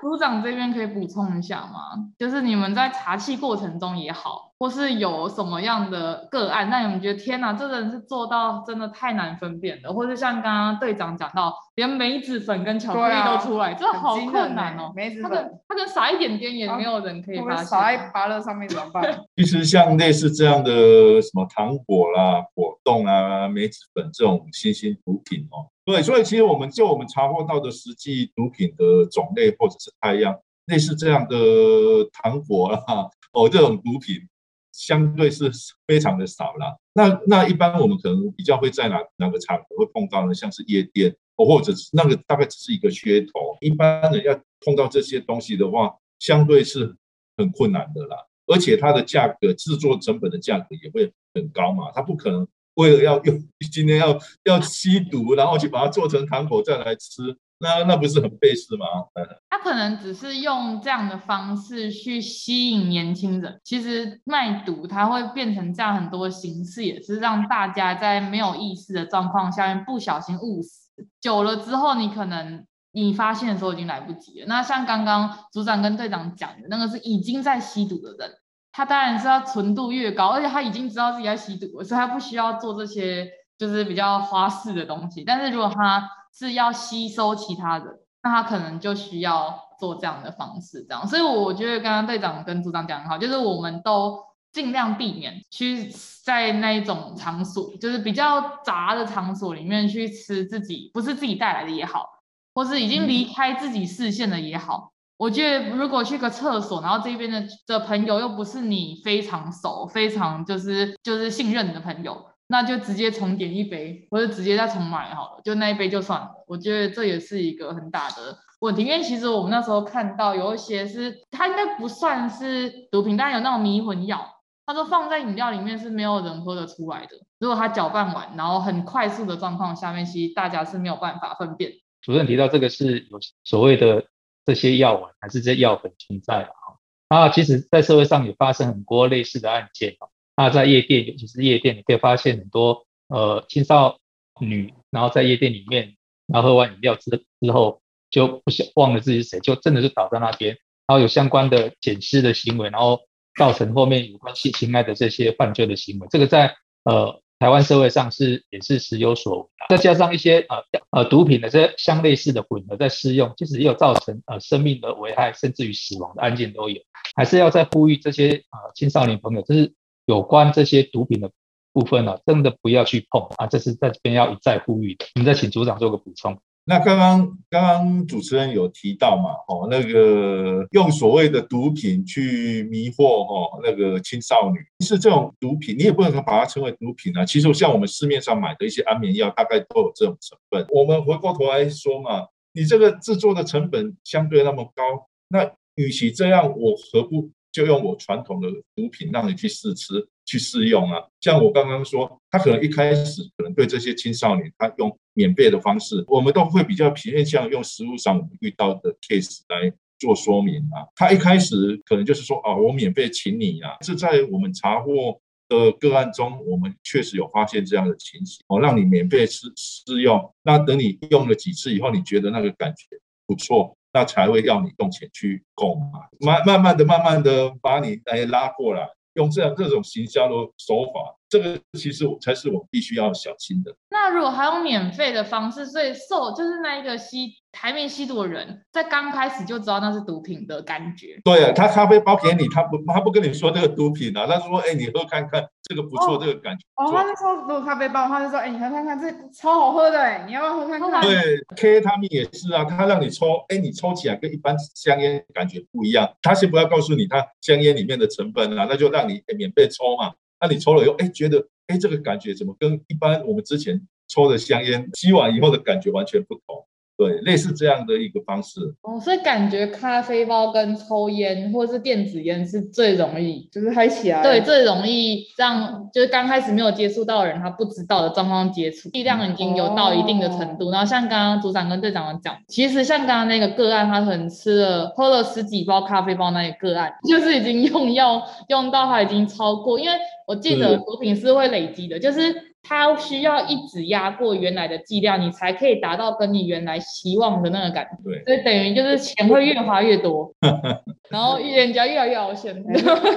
组长这边可以补充一下吗？就是你们在查气过程中也好，或是有什么样的个案，那你们觉得天哪，这人是做到真的太难分辨了，或是像刚刚队长讲到，连梅子粉跟巧克力都出来，这、啊、好困难哦。梅子粉，他跟他跟撒一点点也没有人可以发现。撒、啊、在芭乐上面怎么办？其实像类似这样的什么糖果啦、果冻啊、梅子粉这种新兴毒品哦。对，所以其实我们就我们查获到的实际毒品的种类或者是太阳，类似这样的糖果啦，哦，这种毒品相对是非常的少啦。那那一般我们可能比较会在哪哪个场合会碰到呢？像是夜店，哦，或者是那个大概只是一个噱头。一般人要碰到这些东西的话，相对是很困难的啦。而且它的价格制作成本的价格也会很高嘛，它不可能。为了要用今天要要吸毒，然后去把它做成糖果再来吃，那那不是很费事吗？他可能只是用这样的方式去吸引年轻人。其实卖毒，它会变成这样很多形式，也是让大家在没有意识的状况下面不小心误食。久了之后，你可能你发现的时候已经来不及了。那像刚刚组长跟队长讲的那个，是已经在吸毒的人。他当然是要纯度越高，而且他已经知道自己在吸毒，所以他不需要做这些就是比较花式的东西。但是如果他是要吸收其他人，那他可能就需要做这样的方式，这样。所以我觉得刚刚队长跟组长讲得很好，就是我们都尽量避免去在那一种场所，就是比较杂的场所里面去吃自己不是自己带来的也好，或是已经离开自己视线的也好。我觉得如果去个厕所，然后这边的的朋友又不是你非常熟、非常就是就是信任的朋友，那就直接重点一杯，或者直接再重买好了，就那一杯就算了。我觉得这也是一个很大的问题，因为其实我们那时候看到有一些是它应该不算是毒品，但有那种迷魂药，他说放在饮料里面是没有人喝得出来的。如果他搅拌完，然后很快速的状况下面，其实大家是没有办法分辨。主任提到这个是有所谓的这些药丸还是这些药粉存在啊？啊，其实，在社会上也发生很多类似的案件啊。那在夜店，尤其是夜店，你可以发现很多呃青少女，然后在夜店里面，然后喝完饮料之之后，就不想忘了自己是谁，就真的就倒在那边，然后有相关的捡尸的行为，然后造成后面有关性侵害的这些犯罪的行为，这个在呃。台湾社会上是也是时有所闻，再加上一些呃呃毒品的这些相类似的混合在试用，其实也有造成呃生命的危害，甚至于死亡的案件都有。还是要再呼吁这些呃青少年朋友，就是有关这些毒品的部分呢、啊，真的不要去碰啊！这是在这边要一再呼吁的。我们再请组长做个补充。那刚刚刚刚主持人有提到嘛，哦，那个用所谓的毒品去迷惑哦，那个青少女，其实这种毒品你也不能把它称为毒品啊。其实像我们市面上买的一些安眠药，大概都有这种成分。我们回过头来说嘛，你这个制作的成本相对那么高，那与其这样，我何不就用我传统的毒品让你去试吃？去试用啊，像我刚刚说，他可能一开始可能对这些青少年，他用免费的方式，我们都会比较偏向用实务上我们遇到的 case 来做说明啊。他一开始可能就是说，哦，我免费请你啊，这在我们查获的个案中，我们确实有发现这样的情形，哦，让你免费试试用，那等你用了几次以后，你觉得那个感觉不错，那才会要你用钱去购买，慢慢慢的、慢慢的把你来拉过来。用这样这种行销的手法，这个其实才是我必须要小心的。那如果还用免费的方式，所以受就是那一个吸台面吸毒的人，在刚开始就知道那是毒品的感觉。对啊，他咖啡包给你，他不他不跟你说这个毒品啊，他说哎，你喝看看。这个不错，哦、这个感觉。哦，他就说，如果咖啡包，他就说，哎，你喝看看，这超好喝的，哎，你要不要喝看看？对，K 他们也是啊，他让你抽，哎，你抽起来跟一般香烟感觉不一样。他先不要告诉你他香烟里面的成分啊，那就让你免费抽嘛。那你抽了以后，哎，觉得，哎，这个感觉怎么跟一般我们之前抽的香烟吸完以后的感觉完全不同？对，类似这样的一个方式哦，所以感觉咖啡包跟抽烟或者是电子烟是最容易，就是嗨起来，对，最容易让就是刚开始没有接触到的人，他不知道的状况接触，剂量已经有到一定的程度。哦、然后像刚刚组长跟队长讲，其实像刚刚那个个案，他可能吃了喝了十几包咖啡包那个个案，就是已经用药用到他已经超过，因为我记得毒品是会累积的，就是。它需要一直压过原来的剂量，你才可以达到跟你原来希望的那个感觉。对，所以等于就是钱会越花越多，然后人家越来越凹陷，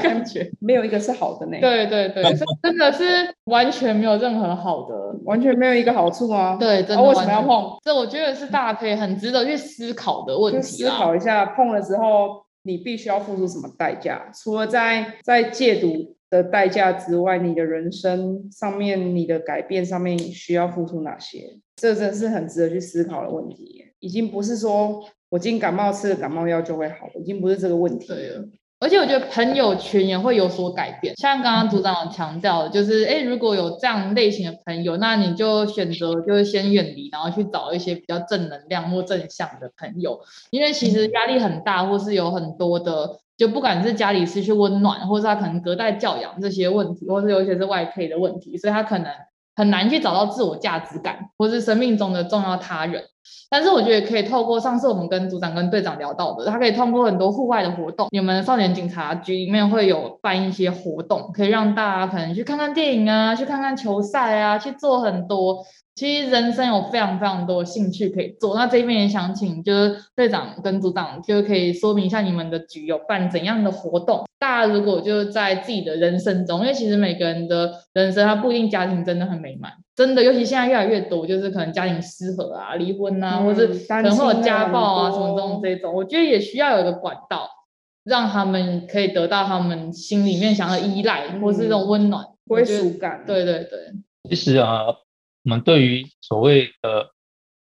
感觉没有一个是好的呢。对对对，真的是完全没有任何好的，完全没有一个好处啊。对，真的。为什么要碰？这我觉得是大家可以很值得去思考的问题。思考一下，碰了之后你必须要付出什么代价？除了在在戒毒。的代价之外，你的人生上面，你的改变上面需要付出哪些？这真是很值得去思考的问题。已经不是说我今天感冒吃了感冒药就会好，已经不是这个问题了。而且我觉得朋友圈也会有所改变，像刚刚组长强调的，就是哎，如果有这样类型的朋友，那你就选择就是先远离，然后去找一些比较正能量或正向的朋友，因为其实压力很大，或是有很多的。就不管是家里失去温暖，或是他可能隔代教养这些问题，或是有一些是外配的问题，所以他可能很难去找到自我价值感，或是生命中的重要他人。但是我觉得可以透过上次我们跟组长跟队长聊到的，他可以通过很多户外的活动，你们少年警察局里面会有办一些活动，可以让大家可能去看看电影啊，去看看球赛啊，去做很多。其实人生有非常非常多的兴趣可以做，那这边也想请就是队长跟组长，就可以说明一下你们的局有办怎样的活动。大家如果就是在自己的人生中，因为其实每个人的人生他不一定家庭真的很美满，真的，尤其现在越来越多，就是可能家庭失和啊、离婚啊，嗯、或者可能会有家暴啊什么这种这种，我觉得也需要有一个管道，让他们可以得到他们心里面想要依赖，嗯、或是这种温暖归属感。对对对，其实啊。我们对于所谓的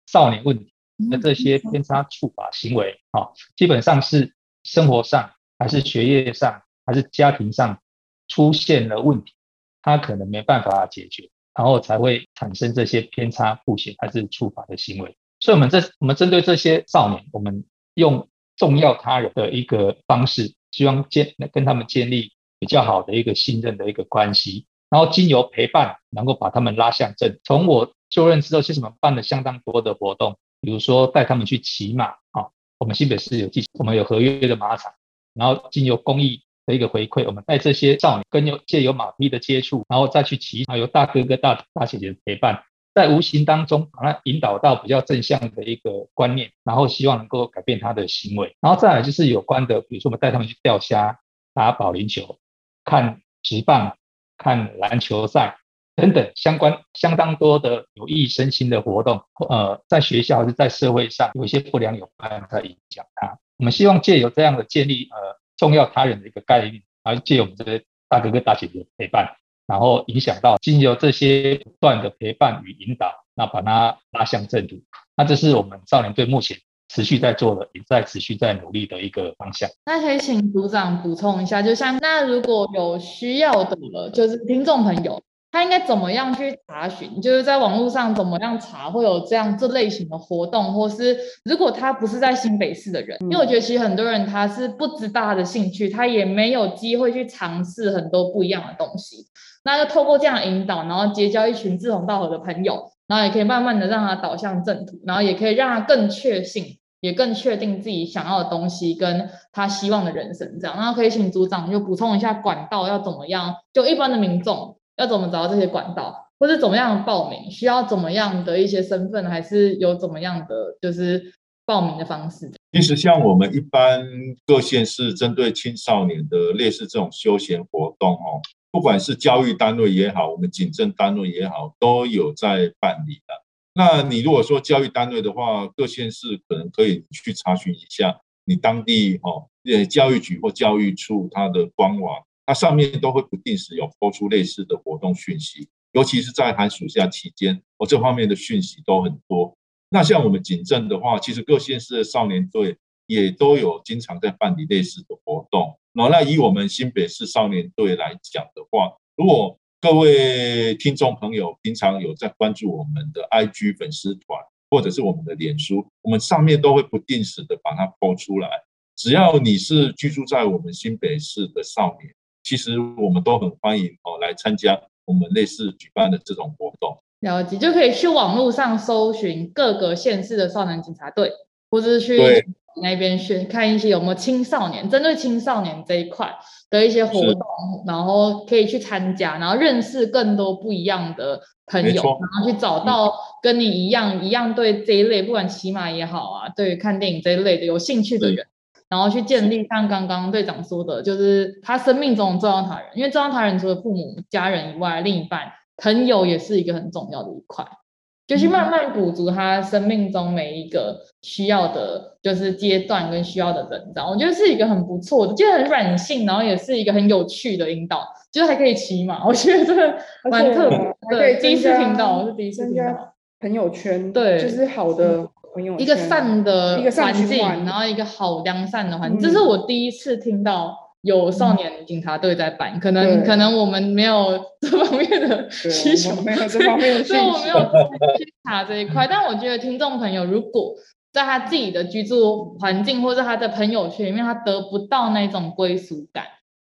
少年问题的这些偏差处罚行为啊，基本上是生活上还是学业上还是家庭上出现了问题，他可能没办法解决，然后才会产生这些偏差、曝险还是触法的行为。所以，我们这我们针对这些少年，我们用重要他人的一个方式，希望建跟他们建立比较好的一个信任的一个关系，然后经由陪伴，能够把他们拉向正。从我就任之后，其实我们办了相当多的活动，比如说带他们去骑马啊，我们新北市有我们有合约的马场，然后经由公益的一个回馈，我们带这些少年跟有借由马匹的接触，然后再去骑，然后由大哥哥大大姐姐的陪伴，在无形当中把他引导到比较正向的一个观念，然后希望能够改变他的行为，然后再来就是有关的，比如说我们带他们去钓虾、打保龄球、看职棒、看篮球赛。等等相关相当多的有益身心的活动，呃，在学校还是在社会上有一些不良有关在影响他。我们希望借由这样的建立呃重要他人的一个概念，而借由我们这些大哥哥大姐姐的陪伴，然后影响到经由这些不断的陪伴与引导，那把他拉向正途。那这是我们少年队目前持续在做的，也在持续在努力的一个方向。那可以请组长补充一下，就像那如果有需要的，就是听众朋友。他应该怎么样去查询？就是在网络上怎么样查会有这样这类型的活动，或是如果他不是在新北市的人，因为我觉得其实很多人他是不知道他的兴趣，他也没有机会去尝试很多不一样的东西。那就透过这样引导，然后结交一群志同道合的朋友，然后也可以慢慢的让他导向正途，然后也可以让他更确信，也更确定自己想要的东西跟他希望的人生这样。然后可以请组长就补充一下管道要怎么样？就一般的民众。要怎么找到这些管道，或是怎么样报名？需要怎么样的一些身份，还是有怎么样的就是报名的方式？其实像我们一般各县市针对青少年的类似这种休闲活动哦，不管是教育单位也好，我们警政单位也好，都有在办理的。那你如果说教育单位的话，各县市可能可以去查询一下你当地哦，呃，教育局或教育处它的官网。它上面都会不定时有播出类似的活动讯息，尤其是在寒暑假期间，哦，这方面的讯息都很多。那像我们警政的话，其实各县市的少年队也都有经常在办理类似的活动。那以我们新北市少年队来讲的话，如果各位听众朋友平常有在关注我们的 IG 粉丝团或者是我们的脸书，我们上面都会不定时的把它播出来。只要你是居住在我们新北市的少年。其实我们都很欢迎哦，来参加我们类似举办的这种活动。了解，就可以去网络上搜寻各个县市的少年警察队，或者是去那边去看一些有没有青少年，针对青少年这一块的一些活动，然后可以去参加，然后认识更多不一样的朋友，然后去找到跟你一样一样对这一类，不管骑马也好啊，对看电影这一类的有兴趣的人。然后去建立像刚刚队长说的，就是他生命中的重要他人，因为重要他人除了父母、家人以外，另一半、朋友也是一个很重要的一块，就是慢慢补足他生命中每一个需要的，就是阶段跟需要的人。这样我觉得是一个很不错的，就很软性，然后也是一个很有趣的引导，就是还可以骑马，我觉得这个蛮特别。对，第一次听到，我是第一次听到。朋友圈，对，就是好的朋友。一个善的环境，然后一个好良善的环境，嗯，这是我第一次听到有少年警察队在办，嗯、可能可能我们没有 这方面的需求，没有这方面的需求，所以我没有去查这一块。但我觉得听众朋友，如果在他自己的居住环境或者他的朋友圈里面，他得不到那种归属感，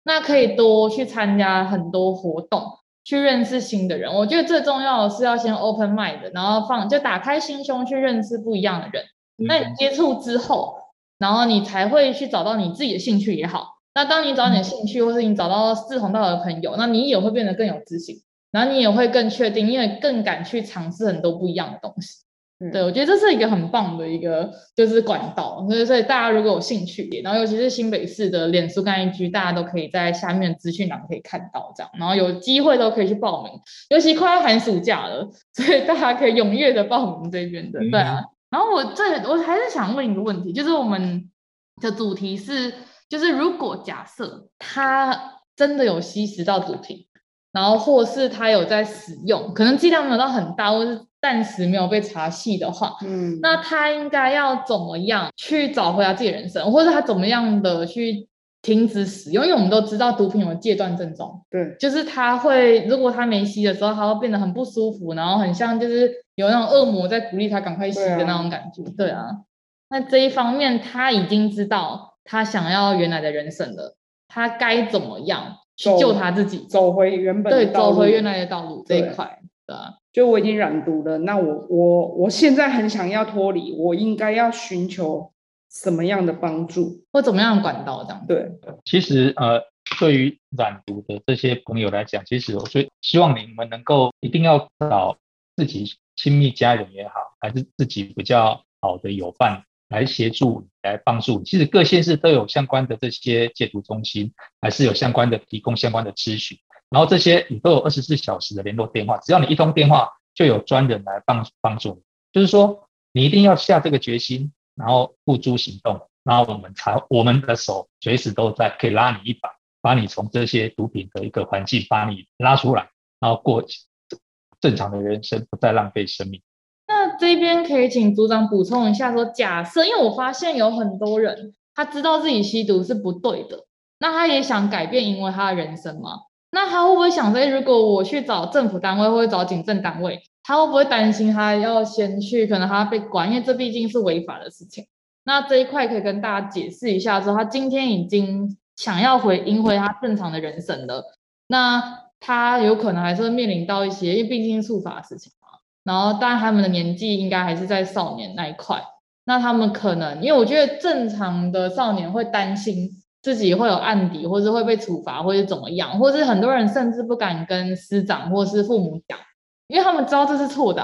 那可以多去参加很多活动。去认识新的人，我觉得最重要的是要先 open mind，然后放就打开心胸去认识不一样的人。那你接触之后，然后你才会去找到你自己的兴趣也好。那当你找你的兴趣，或是你找到志同道合的朋友，那你也会变得更有自信，然后你也会更确定，因为更敢去尝试很多不一样的东西。对，我觉得这是一个很棒的一个就是管道，所以所以大家如果有兴趣，然后尤其是新北市的脸书跟 IG，大家都可以在下面资讯栏可以看到这样，然后有机会都可以去报名，尤其快要寒暑假了，所以大家可以踊跃的报名这边的，对啊。然后我这我还是想问一个问题，就是我们的主题是，就是如果假设他真的有吸食到毒品，然后或是他有在使用，可能剂量没有到很大，或是。暂时没有被查细的话，嗯，那他应该要怎么样去找回他自己人生，或者他怎么样的去停止使用，因为我们都知道毒品有戒断症状，对，就是他会，如果他没吸的时候，他会变得很不舒服，然后很像就是有那种恶魔在鼓励他赶快吸的那种感觉，对啊。对啊，那这一方面他已经知道他想要原来的人生了，他该怎么样去救他自己，走，回原本对，走回原来的道路这一块，对啊。就我已经染毒了，那我我我现在很想要脱离，我应该要寻求。什么样的帮助或怎么样的管道这样？对，其实呃，对于染毒的这些朋友来讲，其实我最希望你们能够一定要找自己亲密家人也好，还是自己比较好的友伴来协助、来帮助。其实各县市都有相关的这些戒毒中心，还是有相关的提供相关的咨询，然后这些也都有二十四小时的联络电话，只要你一通电话，就有专人来帮帮助你。就是说，你一定要下这个决心。然后付诸行动，然后我们才我们的手随时都在，可以拉你一把，把你从这些毒品的一个环境把你拉出来，然后过正常的人生，不再浪费生命。这边可以请组长补充一下说，假设，因为我发现有很多人他知道自己吸毒是不对的，那他也想改变，因为他的人生嘛，那他会不会想说，如果我去找政府单位或者找警政单位？他会不会担心他要先去，可能他被关，因为这毕竟是违法的事情。那这一块可以跟大家解释一下，说他今天已经想要回赢回他正常的人生了，那他有可能还是会面临到一些，因为毕竟是触法的事情。然后，但他们的年纪应该还是在少年那一块，那他们可能，因为我觉得正常的少年会担心自己会有案底，或是会被处罚，或是怎么样，或是很多人甚至不敢跟师长或是父母讲。因为他们知道这是错的，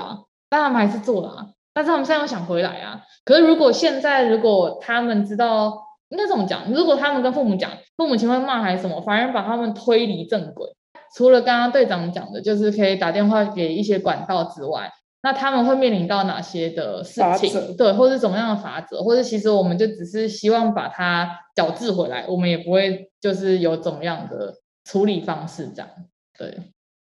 但他们还是做了。但是他们现在又想回来啊。可是如果现在，如果他们知道应该怎么讲，如果他们跟父母讲，父母亲会骂还是什么，反而把他们推离正轨。除了刚刚队长讲的，就是可以打电话给一些管道之外，那他们会面临到哪些的事情？对，或是怎么样的法则？或者其实我们就只是希望把它矫治回来，我们也不会就是有怎么样的处理方式这样。对。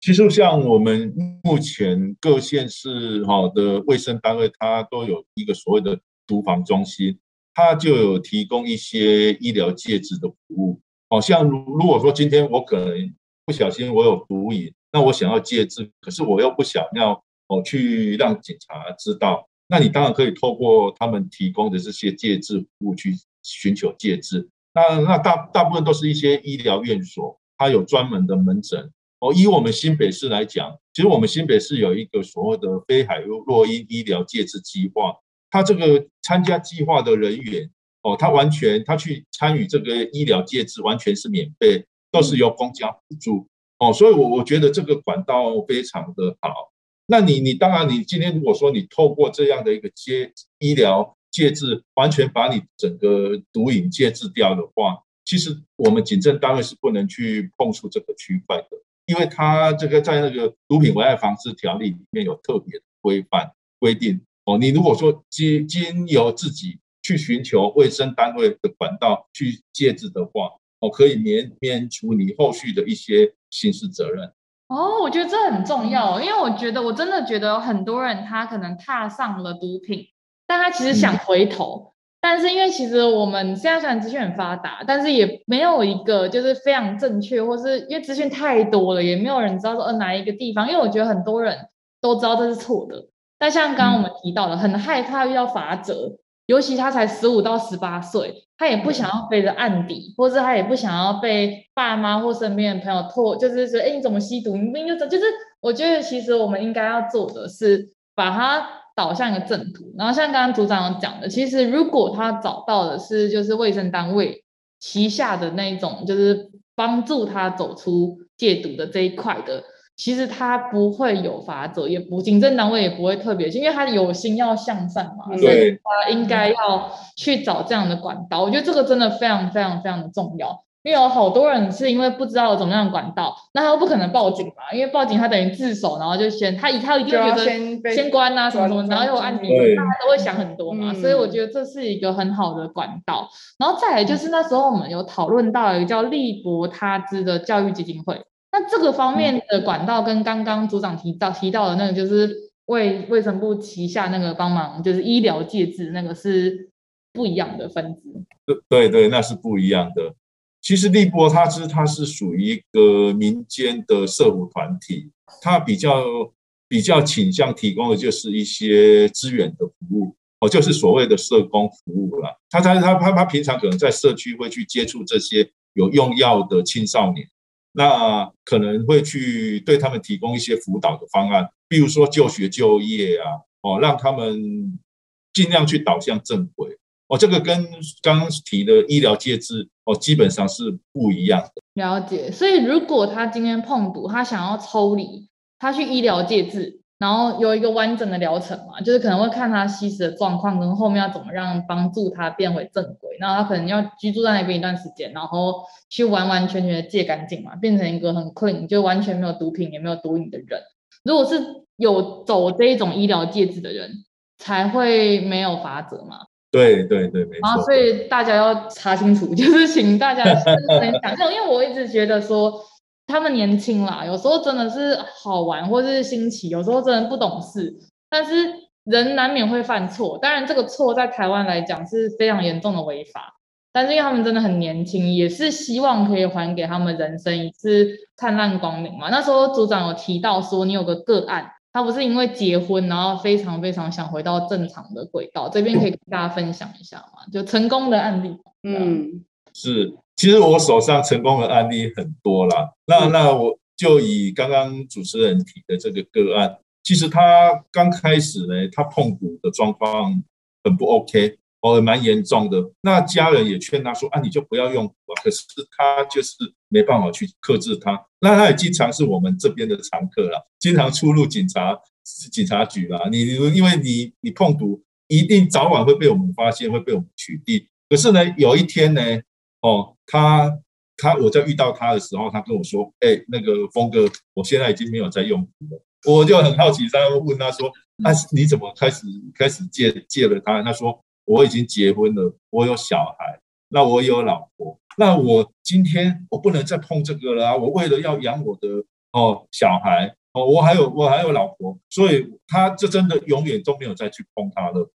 其实像我们目前各县市好的卫生单位，它都有一个所谓的毒防中心，它就有提供一些医疗介质的服务。好，像如如果说今天我可能不小心我有毒瘾，那我想要戒治，可是我又不想要哦去让警察知道，那你当然可以透过他们提供的这些戒治服务去寻求戒治。那那大大部分都是一些医疗院所，它有专门的门诊。哦，以我们新北市来讲，其实我们新北市有一个所谓的非海洛因医疗戒治计划，他这个参加计划的人员，哦，他完全他去参与这个医疗戒治，完全是免费，都是由公家补助。哦，所以我我觉得这个管道非常的好。那你你当然你今天如果说你透过这样的一个戒医疗戒治，完全把你整个毒瘾戒治掉的话，其实我们警政单位是不能去碰触这个区块的。因为他这个在那个毒品危害防治条例里面有特别的规范规定哦，你如果说经经由自己去寻求卫生单位的管道去戒治的话，哦，可以免免除你后续的一些刑事责任。哦，我觉得这很重要，因为我觉得我真的觉得很多人他可能踏上了毒品，但他其实想回头。嗯但是因为其实我们现在虽然资讯很发达，但是也没有一个就是非常正确，或是因为资讯太多了，也没有人知道说呃哪一个地方。因为我觉得很多人都知道这是错的，但像刚刚我们提到的，很害怕遇到法则，尤其他才十五到十八岁，他也不想要背着案底，或者他也不想要被爸妈或身边的朋友唾，就是说哎你怎么吸毒？你明明就就是我觉得其实我们应该要做的是把他。导向一个正途，然后像刚刚组长讲的，其实如果他找到的是就是卫生单位旗下的那种，就是帮助他走出戒毒的这一块的，其实他不会有法则，也不行政单位也不会特别，因为他有心要向善嘛，所以他应该要去找这样的管道。我觉得这个真的非常非常非常的重要。因为有好多人是因为不知道有怎么样的管道，那他又不可能报警嘛，因为报警他等于自首，然后就先他一他一定觉得先先关啊什么什么，然后又有案底，大家都会想很多嘛，所以我觉得这是一个很好的管道。然后再来就是那时候我们有讨论到一个叫利伯他兹的教育基金会，那这个方面的管道跟刚刚组长提到提到的那个就是卫卫生部旗下那个帮忙就是医疗介质那个是不一样的分支。对对对，那是不一样的。其实利波他兹他是属于一个民间的社福团体，他比较比较倾向提供的就是一些资源的服务，哦，就是所谓的社工服务了。他他他他他平常可能在社区会去接触这些有用药的青少年，那可能会去对他们提供一些辅导的方案，比如说就学就业啊，哦，让他们尽量去导向正轨。哦，这个跟刚刚提的医疗介质哦，基本上是不一样的。了解，所以如果他今天碰赌，他想要抽离，他去医疗戒治，然后有一个完整的疗程嘛，就是可能会看他吸食的状况跟后面要怎么让帮助他变回正轨，那他可能要居住在那边一段时间，然后去完完全全的戒干净嘛，变成一个很 clean，就完全没有毒品也没有毒瘾的人。如果是有走这一种医疗戒治的人，才会没有法则嘛。对对对，没错。啊，所以大家要查清楚，就是请大家分享。因为我一直觉得说他们年轻啦，有时候真的是好玩或是新奇，有时候真的不懂事。但是人难免会犯错，当然这个错在台湾来讲是非常严重的违法。但是因为他们真的很年轻，也是希望可以还给他们人生一次灿烂光明嘛。那时候组长有提到说，你有个个案。他不是因为结婚，然后非常非常想回到正常的轨道，这边可以跟大家分享一下嘛？就成功的案例。嗯，是，其实我手上成功的案例很多啦。那那我就以刚刚主持人提的这个个案，其实他刚开始呢，他碰毒的状况很不 OK。哦，蛮严重的。那家人也劝他说：“啊，你就不要用毒啊。”可是他就是没办法去克制他。那他也经常是我们这边的常客了，经常出入警察警察局啦。你因为你你碰毒，一定早晚会被我们发现，会被我们取缔。可是呢，有一天呢，哦，他他我在遇到他的时候，他跟我说：“哎、欸，那个峰哥，我现在已经没有在用了。”我就很好奇，他问他说：“啊，你怎么开始开始戒戒了他？”他说。我已经结婚了，我有小孩，那我有老婆，那我今天我不能再碰这个了啊！我为了要养我的哦小孩哦，我还有我还有老婆，所以他就真的永远都没有再去碰他了。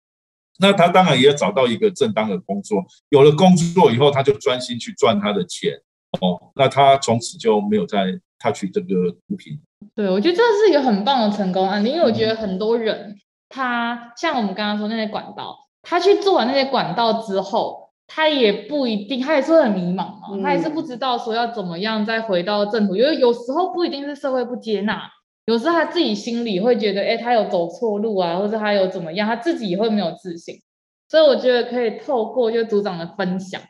那他当然也要找到一个正当的工作，有了工作以后，他就专心去赚他的钱哦。那他从此就没有再 touch 这个毒品。对，我觉得这是一个很棒的成功案例，因为我觉得很多人他像我们刚刚说那些管道。他去做完那些管道之后，他也不一定，他也是会很迷茫嘛，嗯、他也是不知道说要怎么样再回到正途，因为有时候不一定是社会不接纳，有时候他自己心里会觉得，哎，他有走错路啊，或者他有怎么样，他自己也会没有自信，所以我觉得可以透过就组长的分享，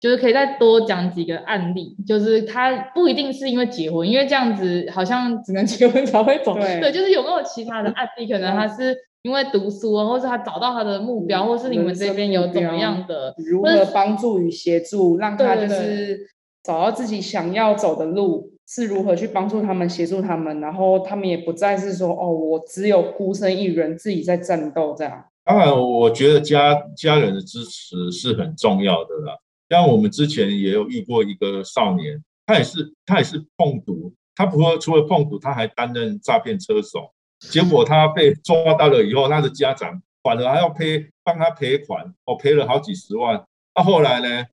就是可以再多讲几个案例，就是他不一定是因为结婚，因为这样子好像只能 结婚才会走，对，对，就是有没有其他的案例，可能他是。因为读书啊，或是他找到他的目标，或是你们这边有怎么样的如何帮助与协助，让他就是找到自己想要走的路，是如何去帮助他们、协助他们，然后他们也不再是说哦，我只有孤身一人自己在战斗这样。当然，我觉得家家人的支持是很重要的啦。像我们之前也有遇过一个少年，他也是他也是碰毒，他不过除了碰毒，他还担任诈骗车手。结果他被抓到了以后，他的家长反而还要赔帮他赔款，哦，赔了好几十万。那、啊、后来呢，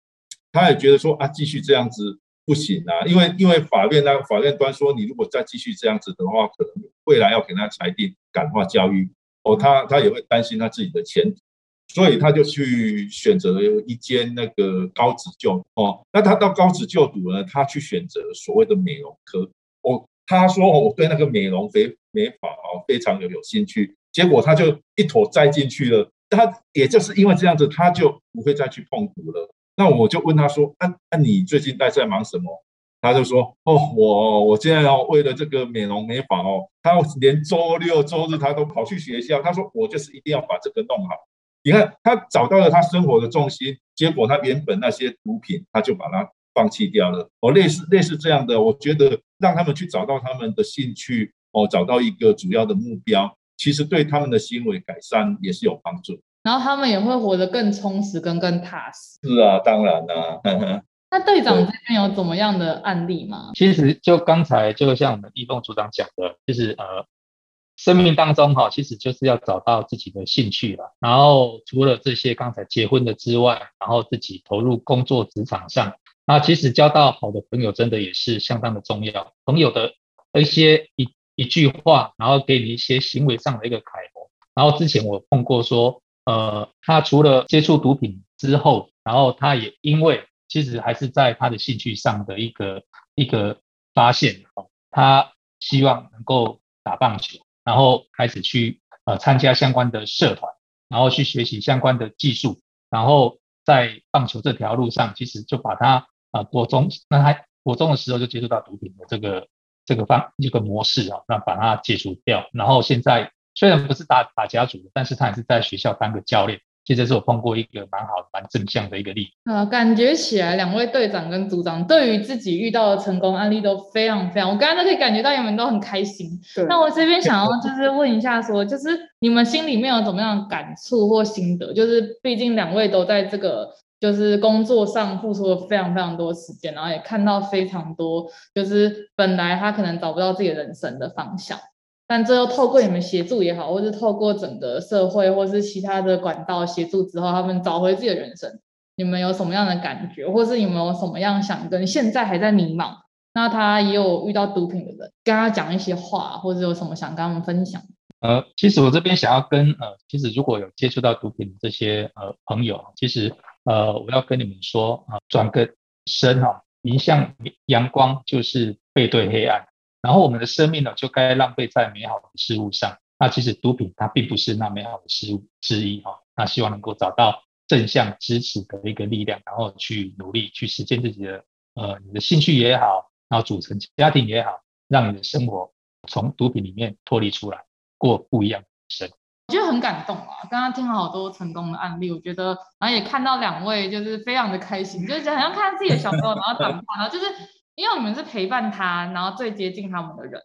他也觉得说啊，继续这样子不行啊，因为因为法院呢，法院端说你如果再继续这样子的话，可能未来要给他裁定感化教育，哦，他他也会担心他自己的前途，所以他就去选择一间那个高职就哦，那他到高职就读呢，他去选择所谓的美容科，哦。他说：“我对那个美容美美法哦非常有有兴趣。”结果他就一头栽进去了。他也就是因为这样子，他就不会再去碰毒了。那我就问他说：“那、那你最近在在忙什么？”他就说：“哦，我我现在哦为了这个美容美发哦，他连周六周日他都跑去学校。他说我就是一定要把这个弄好。你看他找到了他生活的重心，结果他原本那些毒品他就把它放弃掉了。哦，类似类似这样的，我觉得。”让他们去找到他们的兴趣哦，找到一个主要的目标，其实对他们的行为改善也是有帮助。然后他们也会活得更充实，跟更踏实。是啊，当然啦、啊。那队长这边有怎么样的案例吗？其实就刚才就像我们一峰组长讲的，就是呃，生命当中哈，其实就是要找到自己的兴趣了。然后除了这些刚才结婚的之外，然后自己投入工作职场上。那其实交到好的朋友真的也是相当的重要，朋友的一些一一句话，然后给你一些行为上的一个楷模。然后之前我碰过说，呃，他除了接触毒品之后，然后他也因为其实还是在他的兴趣上的一个一个发现，他希望能够打棒球，然后开始去呃参加相关的社团，然后去学习相关的技术，然后在棒球这条路上，其实就把他。啊，国中那他国中的时候就接触到毒品的这个这个方这个模式啊，那把它解除掉。然后现在虽然不是打打家族的，但是他也是在学校当个教练。其实是我碰过一个蛮好蛮正向的一个例子。啊，感觉起来两位队长跟组长对于自己遇到的成功案例都非常非常，我刚刚都可以感觉到你们都很开心。对。那我这边想要就是问一下说，说就是你们心里面有怎么样的感触或心得？就是毕竟两位都在这个。就是工作上付出了非常非常多时间，然后也看到非常多，就是本来他可能找不到自己人生的方向，但最后透过你们协助也好，或是透过整个社会或是其他的管道协助之后，他们找回自己的人生。你们有什么样的感觉，或是你们有什么样想跟现在还在迷茫，那他也有遇到毒品的人，跟他讲一些话，或者有什么想跟他们分享？呃，其实我这边想要跟呃，其实如果有接触到毒品的这些呃朋友，其实。呃，我要跟你们说啊，转个身哈，迎向阳光就是背对黑暗。然后我们的生命呢，就该浪费在美好的事物上。那其实毒品它并不是那美好的事物之一哈。那希望能够找到正向支持的一个力量，然后去努力去实践自己的呃你的兴趣也好，然后组成家庭也好，让你的生活从毒品里面脱离出来，过不一样的人生。我觉得很感动啊！刚刚听了好多成功的案例，我觉得，然后也看到两位就是非常的开心，就是好像看到自己的小朋友然后长大，然后就是因为你们是陪伴他，然后最接近他们的人，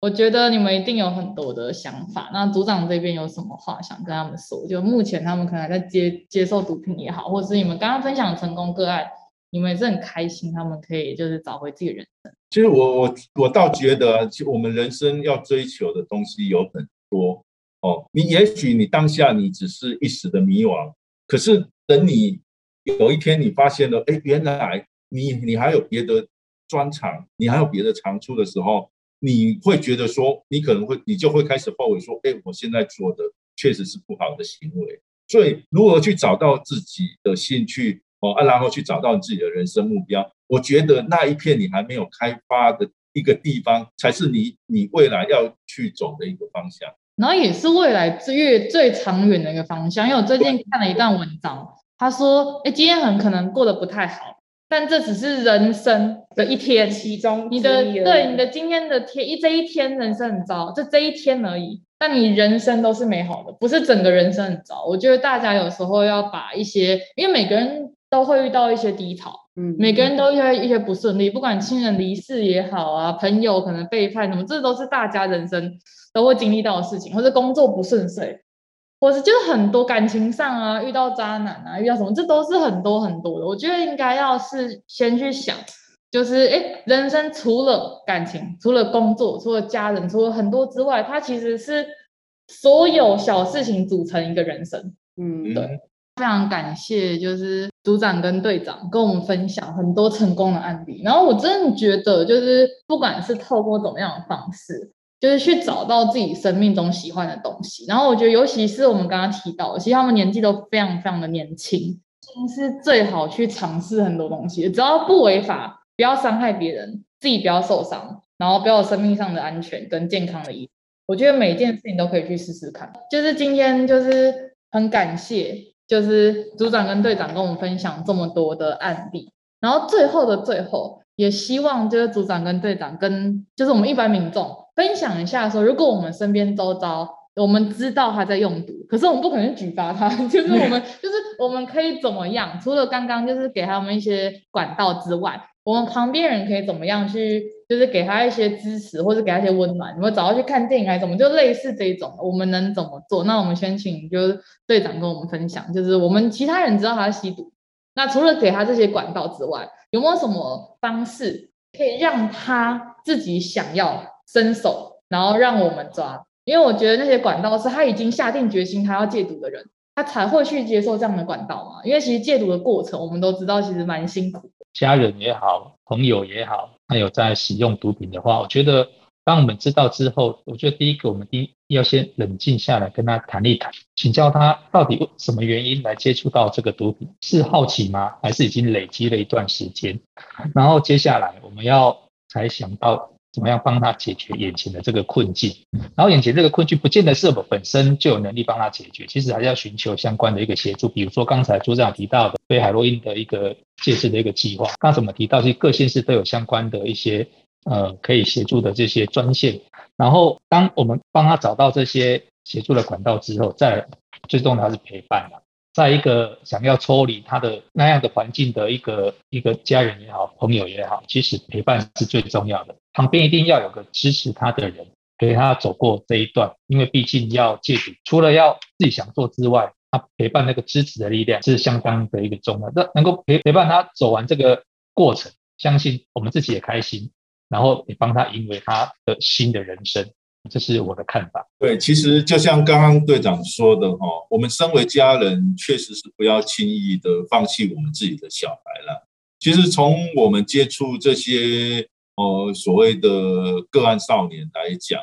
我觉得你们一定有很多的想法。那组长这边有什么话想跟他们说？就目前他们可能还在接接受毒品也好，或是你们刚刚分享成功个案，你们也是很开心，他们可以就是找回自己人生。其实我我我倒觉得，其实我们人生要追求的东西有很多。哦，你也许你当下你只是一时的迷惘，可是等你有一天你发现了，哎，原来你你还有别的专长，你还有别的长处的时候，你会觉得说，你可能会你就会开始后悔说，哎，我现在做的确实是不好的行为。所以，如何去找到自己的兴趣，哦啊，然后去找到你自己的人生目标，我觉得那一片你还没有开发的一个地方，才是你你未来要去走的一个方向。然后也是未来最最长远的一个方向，因为我最近看了一段文章，他说，哎，今天很可能过得不太好，但这只是人生的一天，其中你的对你的今天的天一这一天人生很糟，就这一天而已，但你人生都是美好的，不是整个人生很糟。我觉得大家有时候要把一些，因为每个人都会遇到一些低潮，嗯，每个人都遇到一些不顺利，不管亲人离世也好啊，朋友可能背叛什么，这都是大家人生。都会经历到的事情，或者工作不顺遂，或是就是很多感情上啊，遇到渣男啊，遇到什么，这都是很多很多的。我觉得应该要是先去想，就是哎，人生除了感情，除了工作，除了家人，除了很多之外，它其实是所有小事情组成一个人生。嗯，对。非常感谢，就是组长跟队长跟我们分享很多成功的案例。然后我真的觉得，就是不管是透过怎么样的方式。就是去找到自己生命中喜欢的东西，然后我觉得，尤其是我们刚刚提到，其实他们年纪都非常非常的年轻，是最好去尝试很多东西，只要不违法，不要伤害别人，自己不要受伤，然后不要有生命上的安全跟健康的意义。我觉得每一件事情都可以去试试看。就是今天就是很感谢，就是组长跟队长跟我们分享这么多的案例，然后最后的最后，也希望就是组长跟队长跟就是我们一般民众。分享一下说，如果我们身边周遭，我们知道他在用毒，可是我们不可能举发他，就是我们 就是我们可以怎么样？除了刚刚就是给他们一些管道之外，我们旁边人可以怎么样去，就是给他一些支持，或者给他一些温暖。你们找他去看电影还是怎么？就类似这种，我们能怎么做？那我们先请就是队长跟我们分享，就是我们其他人知道他吸毒，那除了给他这些管道之外，有没有什么方式可以让他自己想要？伸手，然后让我们抓，因为我觉得那些管道是他已经下定决心他要戒毒的人，他才会去接受这样的管道嘛。因为其实戒毒的过程，我们都知道其实蛮辛苦的。家人也好，朋友也好，还有在使用毒品的话，我觉得当我们知道之后，我觉得第一个我们第一要先冷静下来跟他谈一谈，请教他到底为什么原因来接触到这个毒品，是好奇吗？还是已经累积了一段时间？然后接下来我们要才想到。怎么样帮他解决眼前的这个困境？然后眼前这个困境不见得是我们本身就有能力帮他解决，其实还是要寻求相关的一个协助。比如说刚才组长提到的非海洛因的一个戒治的一个计划，刚才我们提到，其实各县市都有相关的一些呃可以协助的这些专线。然后当我们帮他找到这些协助的管道之后，再最重要是陪伴了。在一个想要抽离他的那样的环境的一个一个家人也好，朋友也好，其实陪伴是最重要的。旁边一定要有个支持他的人，陪他走过这一段。因为毕竟要戒毒，除了要自己想做之外，他陪伴那个支持的力量是相当的一个重要。那能够陪陪伴他走完这个过程，相信我们自己也开心，然后也帮他赢回他的新的人生。这是我的看法。对，其实就像刚刚队长说的哈，我们身为家人，确实是不要轻易的放弃我们自己的小孩了。其实从我们接触这些呃所谓的个案少年来讲，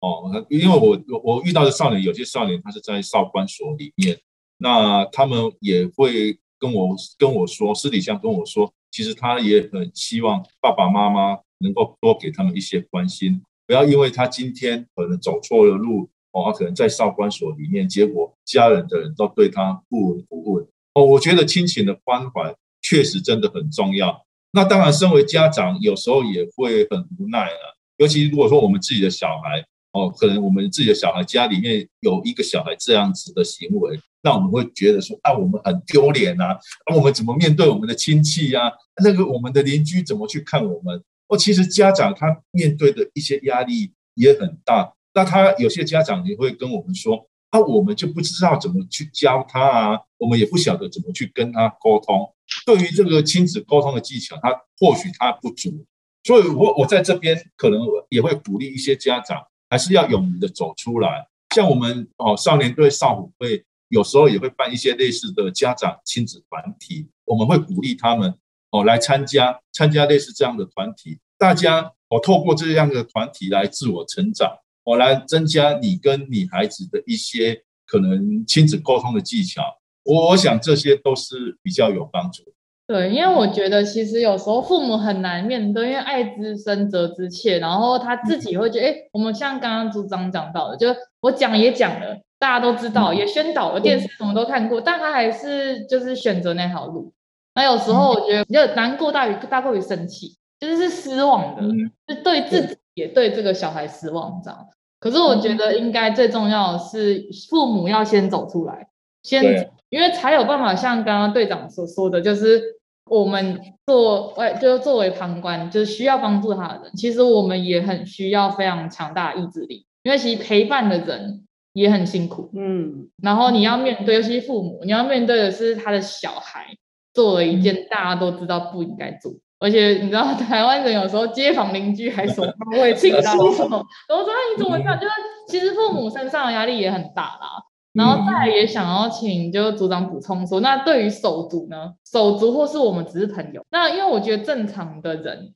哦，因为我我遇到的少年，有些少年他是在少管所里面，那他们也会跟我跟我说，私底下跟我说，其实他也很希望爸爸妈妈能够多给他们一些关心。不要因为他今天可能走错了路哦，他可能在少管所里面，结果家人的人都对他不闻不问哦。我觉得亲情的关怀确实真的很重要。那当然，身为家长有时候也会很无奈了。尤其如果说我们自己的小孩哦，可能我们自己的小孩家里面有一个小孩这样子的行为，那我们会觉得说啊，我们很丢脸啊，那我们怎么面对我们的亲戚呀？那个我们的邻居怎么去看我们？哦，其实家长他面对的一些压力也很大。那他有些家长也会跟我们说：“那，我们就不知道怎么去教他啊，我们也不晓得怎么去跟他沟通。对于这个亲子沟通的技巧，他或许他不足。所以我我在这边可能也会鼓励一些家长，还是要勇于的走出来。像我们哦，少年队少虎会有时候也会办一些类似的家长亲子团体，我们会鼓励他们。”哦，来参加参加类似这样的团体，大家哦透过这样的团体来自我成长，哦来增加你跟你孩子的一些可能亲子沟通的技巧，我我想这些都是比较有帮助。对，因为我觉得其实有时候父母很难面对，因为爱之深责之切，然后他自己会觉得，哎、嗯，我们像刚刚组长讲到的，就我讲也讲了，大家都知道，也宣导了，电视什么都看过，但他还是就是选择那条路。那有时候我觉得，就难过大于大过于生气，就是是失望的，是对自己也对这个小孩失望这样。可是我觉得应该最重要的是父母要先走出来，先因为才有办法像刚刚队长所说的，就是我们做外就是作为旁观，就是需要帮助他的人，其实我们也很需要非常强大的意志力，因为其实陪伴的人也很辛苦，嗯，然后你要面对，尤其是父母，你要面对的是他的小孩。做了一件大家都知道不应该做，而且你知道台湾人有时候街坊邻居还说他会亲到什么，然后 说你怎么这样？就是其实父母身上的压力也很大啦。然后再来也想要请就组长补充说，那对于手足呢？手足或是我们只是朋友，那因为我觉得正常的人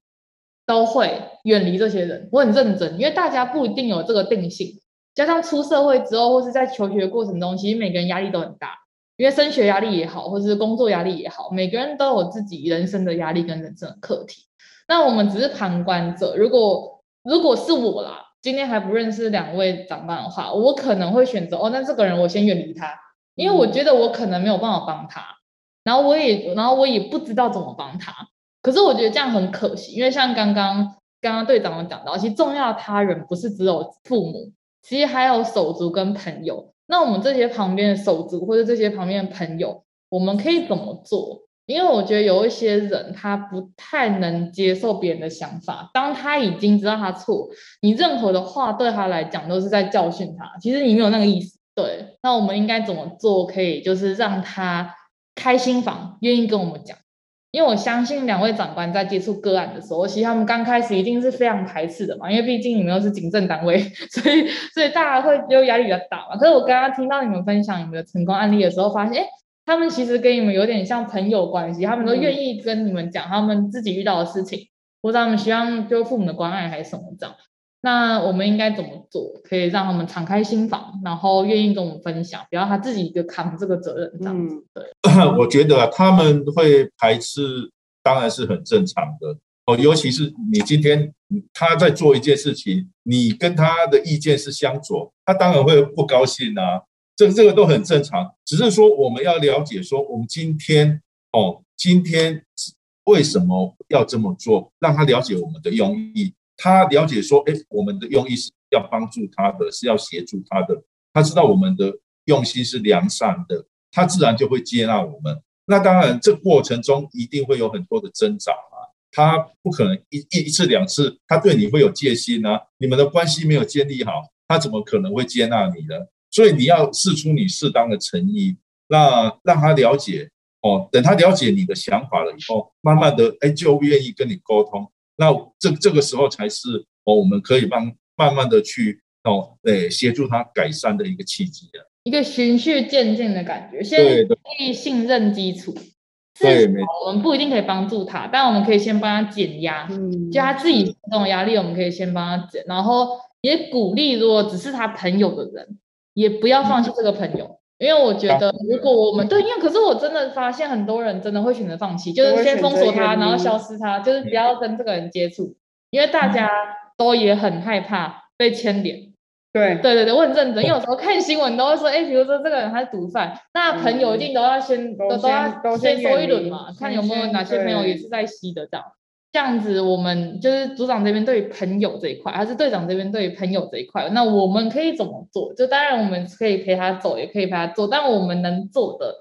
都会远离这些人。我很认真，因为大家不一定有这个定性，加上出社会之后或是在求学过程中，其实每个人压力都很大。因为升学压力也好，或者是工作压力也好，每个人都有自己人生的压力跟人生的课题。那我们只是旁观者。如果如果是我啦，今天还不认识两位长官的话，我可能会选择哦，那这个人我先远离他，因为我觉得我可能没有办法帮他。然后我也，然后我也不知道怎么帮他。可是我觉得这样很可惜，因为像刚刚刚刚队长有讲到，其实重要他人不是只有父母，其实还有手足跟朋友。那我们这些旁边的手足或者这些旁边的朋友，我们可以怎么做？因为我觉得有一些人他不太能接受别人的想法，当他已经知道他错，你任何的话对他来讲都是在教训他。其实你没有那个意思。对，那我们应该怎么做？可以就是让他开心房，愿意跟我们讲。因为我相信两位长官在接触个案的时候，其实他们刚开始一定是非常排斥的嘛，因为毕竟你们又是警政单位，所以所以大家会就压力比较大嘛。可是我刚刚听到你们分享你们的成功案例的时候，发现哎，他们其实跟你们有点像朋友关系，他们都愿意跟你们讲他们自己遇到的事情，或者他们希望就父母的关爱还是什么这样。那我们应该怎么做，可以让他们敞开心房，然后愿意跟我们分享，不要他自己一个扛这个责任这样子。对，我觉得他们会排斥，当然是很正常的哦。尤其是你今天他在做一件事情，你跟他的意见是相左，他当然会不高兴啊。这这个都很正常，只是说我们要了解说，我们今天哦，今天为什么要这么做，让他了解我们的用意，他了解说，哎，我们的用意是要帮助他的，是要协助他的，他知道我们的用心是良善的，他自然就会接纳我们。那当然，这过程中一定会有很多的挣扎啊，他不可能一一一次两次，他对你会有戒心啊，你们的关系没有建立好，他怎么可能会接纳你呢？所以你要释出你适当的诚意，那让他了解哦。等他了解你的想法了以后，慢慢的哎就愿意跟你沟通。那这这个时候才是哦，我们可以帮慢慢的去哦，诶，协助他改善的一个契机啊。一个循序渐进的感觉，先建立信任基础。对，没错。我们不一定可以帮助他，但我们可以先帮他减压。嗯，就他自己这种压力，我们可以先帮他减，然后也鼓励，如果只是他朋友的人。也不要放弃这个朋友，因为我觉得如果我们对，因为可是我真的发现很多人真的会选择放弃，就是先封锁他，然后消失他，就是不要跟这个人接触，因为大家都也很害怕被牵连。对。对对对，我很认真，因为有时候看新闻都会说，哎，比如说这个人他是毒贩，那朋友一定都要先都都要先说一轮嘛，看有没有哪些朋友也是在吸的这样。这样子，我们就是组长这边对于朋友这一块，还是队长这边对于朋友这一块，那我们可以怎么做？就当然我们可以陪他走，也可以陪他做，但我们能做的，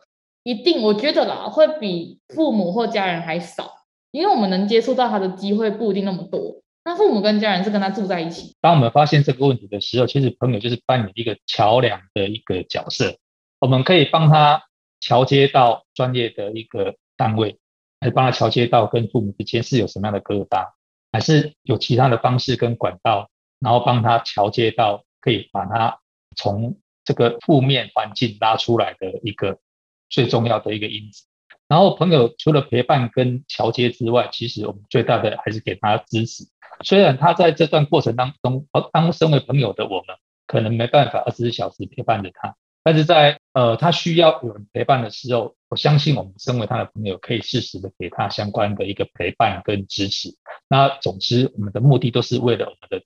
一定我觉得啦，会比父母或家人还少，因为我们能接触到他的机会不一定那么多。那父母跟家人是跟他住在一起。当我们发现这个问题的时候，其实朋友就是扮演一个桥梁的一个角色，我们可以帮他桥接到专业的一个单位。来帮他桥接到跟父母之间是有什么样的疙瘩，还是有其他的方式跟管道，然后帮他桥接到可以把他从这个负面环境拉出来的一个最重要的一个因子。然后朋友除了陪伴跟桥接之外，其实我们最大的还是给他支持。虽然他在这段过程当中，当身为朋友的我们可能没办法二十四小时陪伴着他。但是在呃，他需要有人陪伴的时候，我相信我们身为他的朋友，可以适时的给他相关的一个陪伴跟支持。那总之，我们的目的都是为了我们的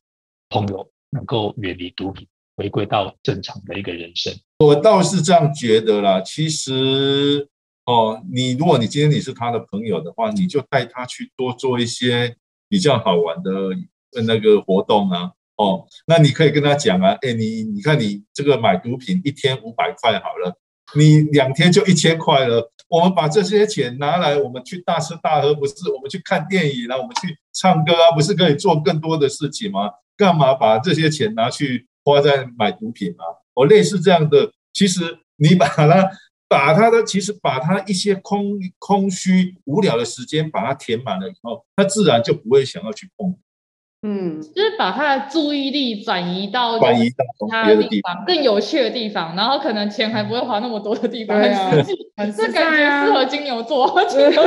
朋友能够远离毒品，回归到正常的一个人生。我倒是这样觉得啦。其实哦，你如果你今天你是他的朋友的话，你就带他去多做一些比较好玩的那个活动啊。哦，那你可以跟他讲啊，哎，你你看你这个买毒品一天五百块好了，你两天就一千块了。我们把这些钱拿来，我们去大吃大喝，不是我们去看电影啊，我们去唱歌啊，不是可以做更多的事情吗？干嘛把这些钱拿去花在买毒品啊？哦，类似这样的，其实你把它把他的，其实把他一些空空虚无聊的时间把它填满了以后，他自然就不会想要去碰。嗯，就是把他的注意力转移到转移到其他的地方，更有趣的地方，然后可能钱还不会花那么多的地方，很实际，这感觉适合金牛座，金牛座，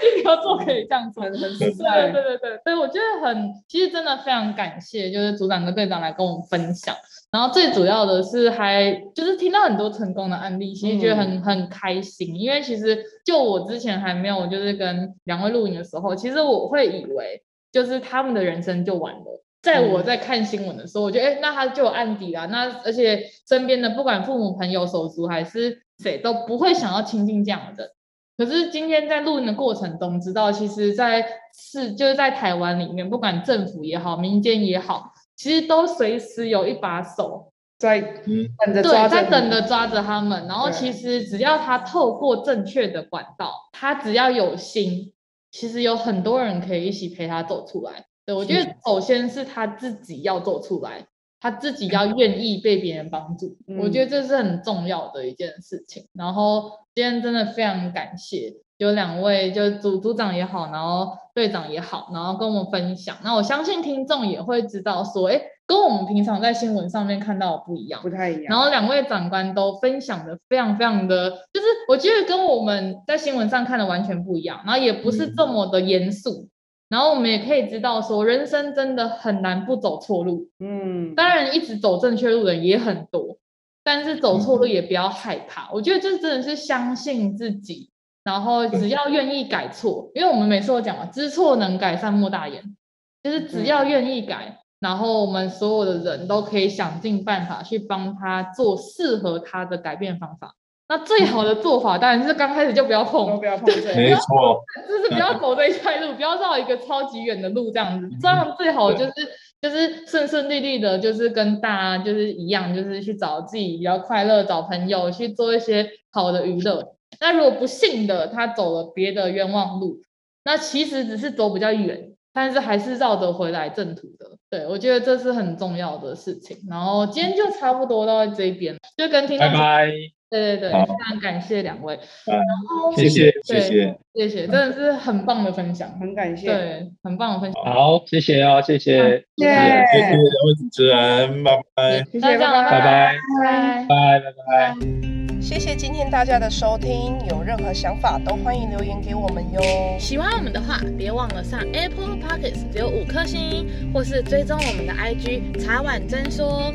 金牛座可以这样做，很实在，对对对，所以我觉得很，其实真的非常感谢，就是组长跟队长来跟我们分享，然后最主要的是还就是听到很多成功的案例，其实觉得很很开心，因为其实就我之前还没有就是跟两位录影的时候，其实我会以为。就是他们的人生就完了。在我在看新闻的时候，我觉得，哎，那他就有案底啦。那而且身边的不管父母、朋友、手足还是谁，都不会想要亲近这样的。可是今天在录音的过程中，知道其实，在是就是在台湾里面，不管政府也好，民间也好，其实都随时有一把手在等着抓，在等着抓着他们。然后其实只要他透过正确的管道，他只要有心。其实有很多人可以一起陪他走出来。对，我觉得首先是他自己要走出来，他自己要愿意被别人帮助。嗯，我觉得这是很重要的一件事情。然后今天真的非常感谢，有两位就组组长也好，然后队长也好，然后跟我们分享。那我相信听众也会知道说，哎，跟我们平常在新闻上面看到的不一样，不太一样。然后两位长官都分享的非常非常的，就是我觉得跟我们在新闻上看的完全不一样，然后也不是这么的严肃。嗯然后我们也可以知道，说人生真的很难不走错路。嗯，当然一直走正确路的人也很多，但是走错路也不要害怕。嗯、我觉得这真的是相信自己，然后只要愿意改错，因为我们每次都讲嘛，知错能改，善莫大焉。就是只要愿意改，然后我们所有的人都可以想尽办法去帮他做适合他的改变方法。那最好的做法当然是刚开始就不要碰，不要碰这，没错，就是不要走这一块路，不要绕一个超级远的路这样子。这样最好就是就是顺顺利利的，就是跟大家就是一样，就是去找自己比较快乐，找朋友去做一些好的娱乐。那如果不幸的他走了别的冤枉路，那其实只是走比较远，但是还是绕着回来正途的。对，我觉得这是很重要的事情。然后今天就差不多到这边，就跟听众拜拜。对对对，非常感谢两位。然后谢谢谢谢谢谢，真的是很棒的分享，很感谢，对，很棒的分享。好，谢谢啊，谢谢，谢谢两位主持人，拜拜，谢谢，拜拜，拜拜，拜拜。谢谢今天大家的收听，有任何想法都欢迎留言给我们哟。喜欢我们的话，别忘了上 Apple Podcast 留五颗星，或是追踪我们的 IG 茶碗真说。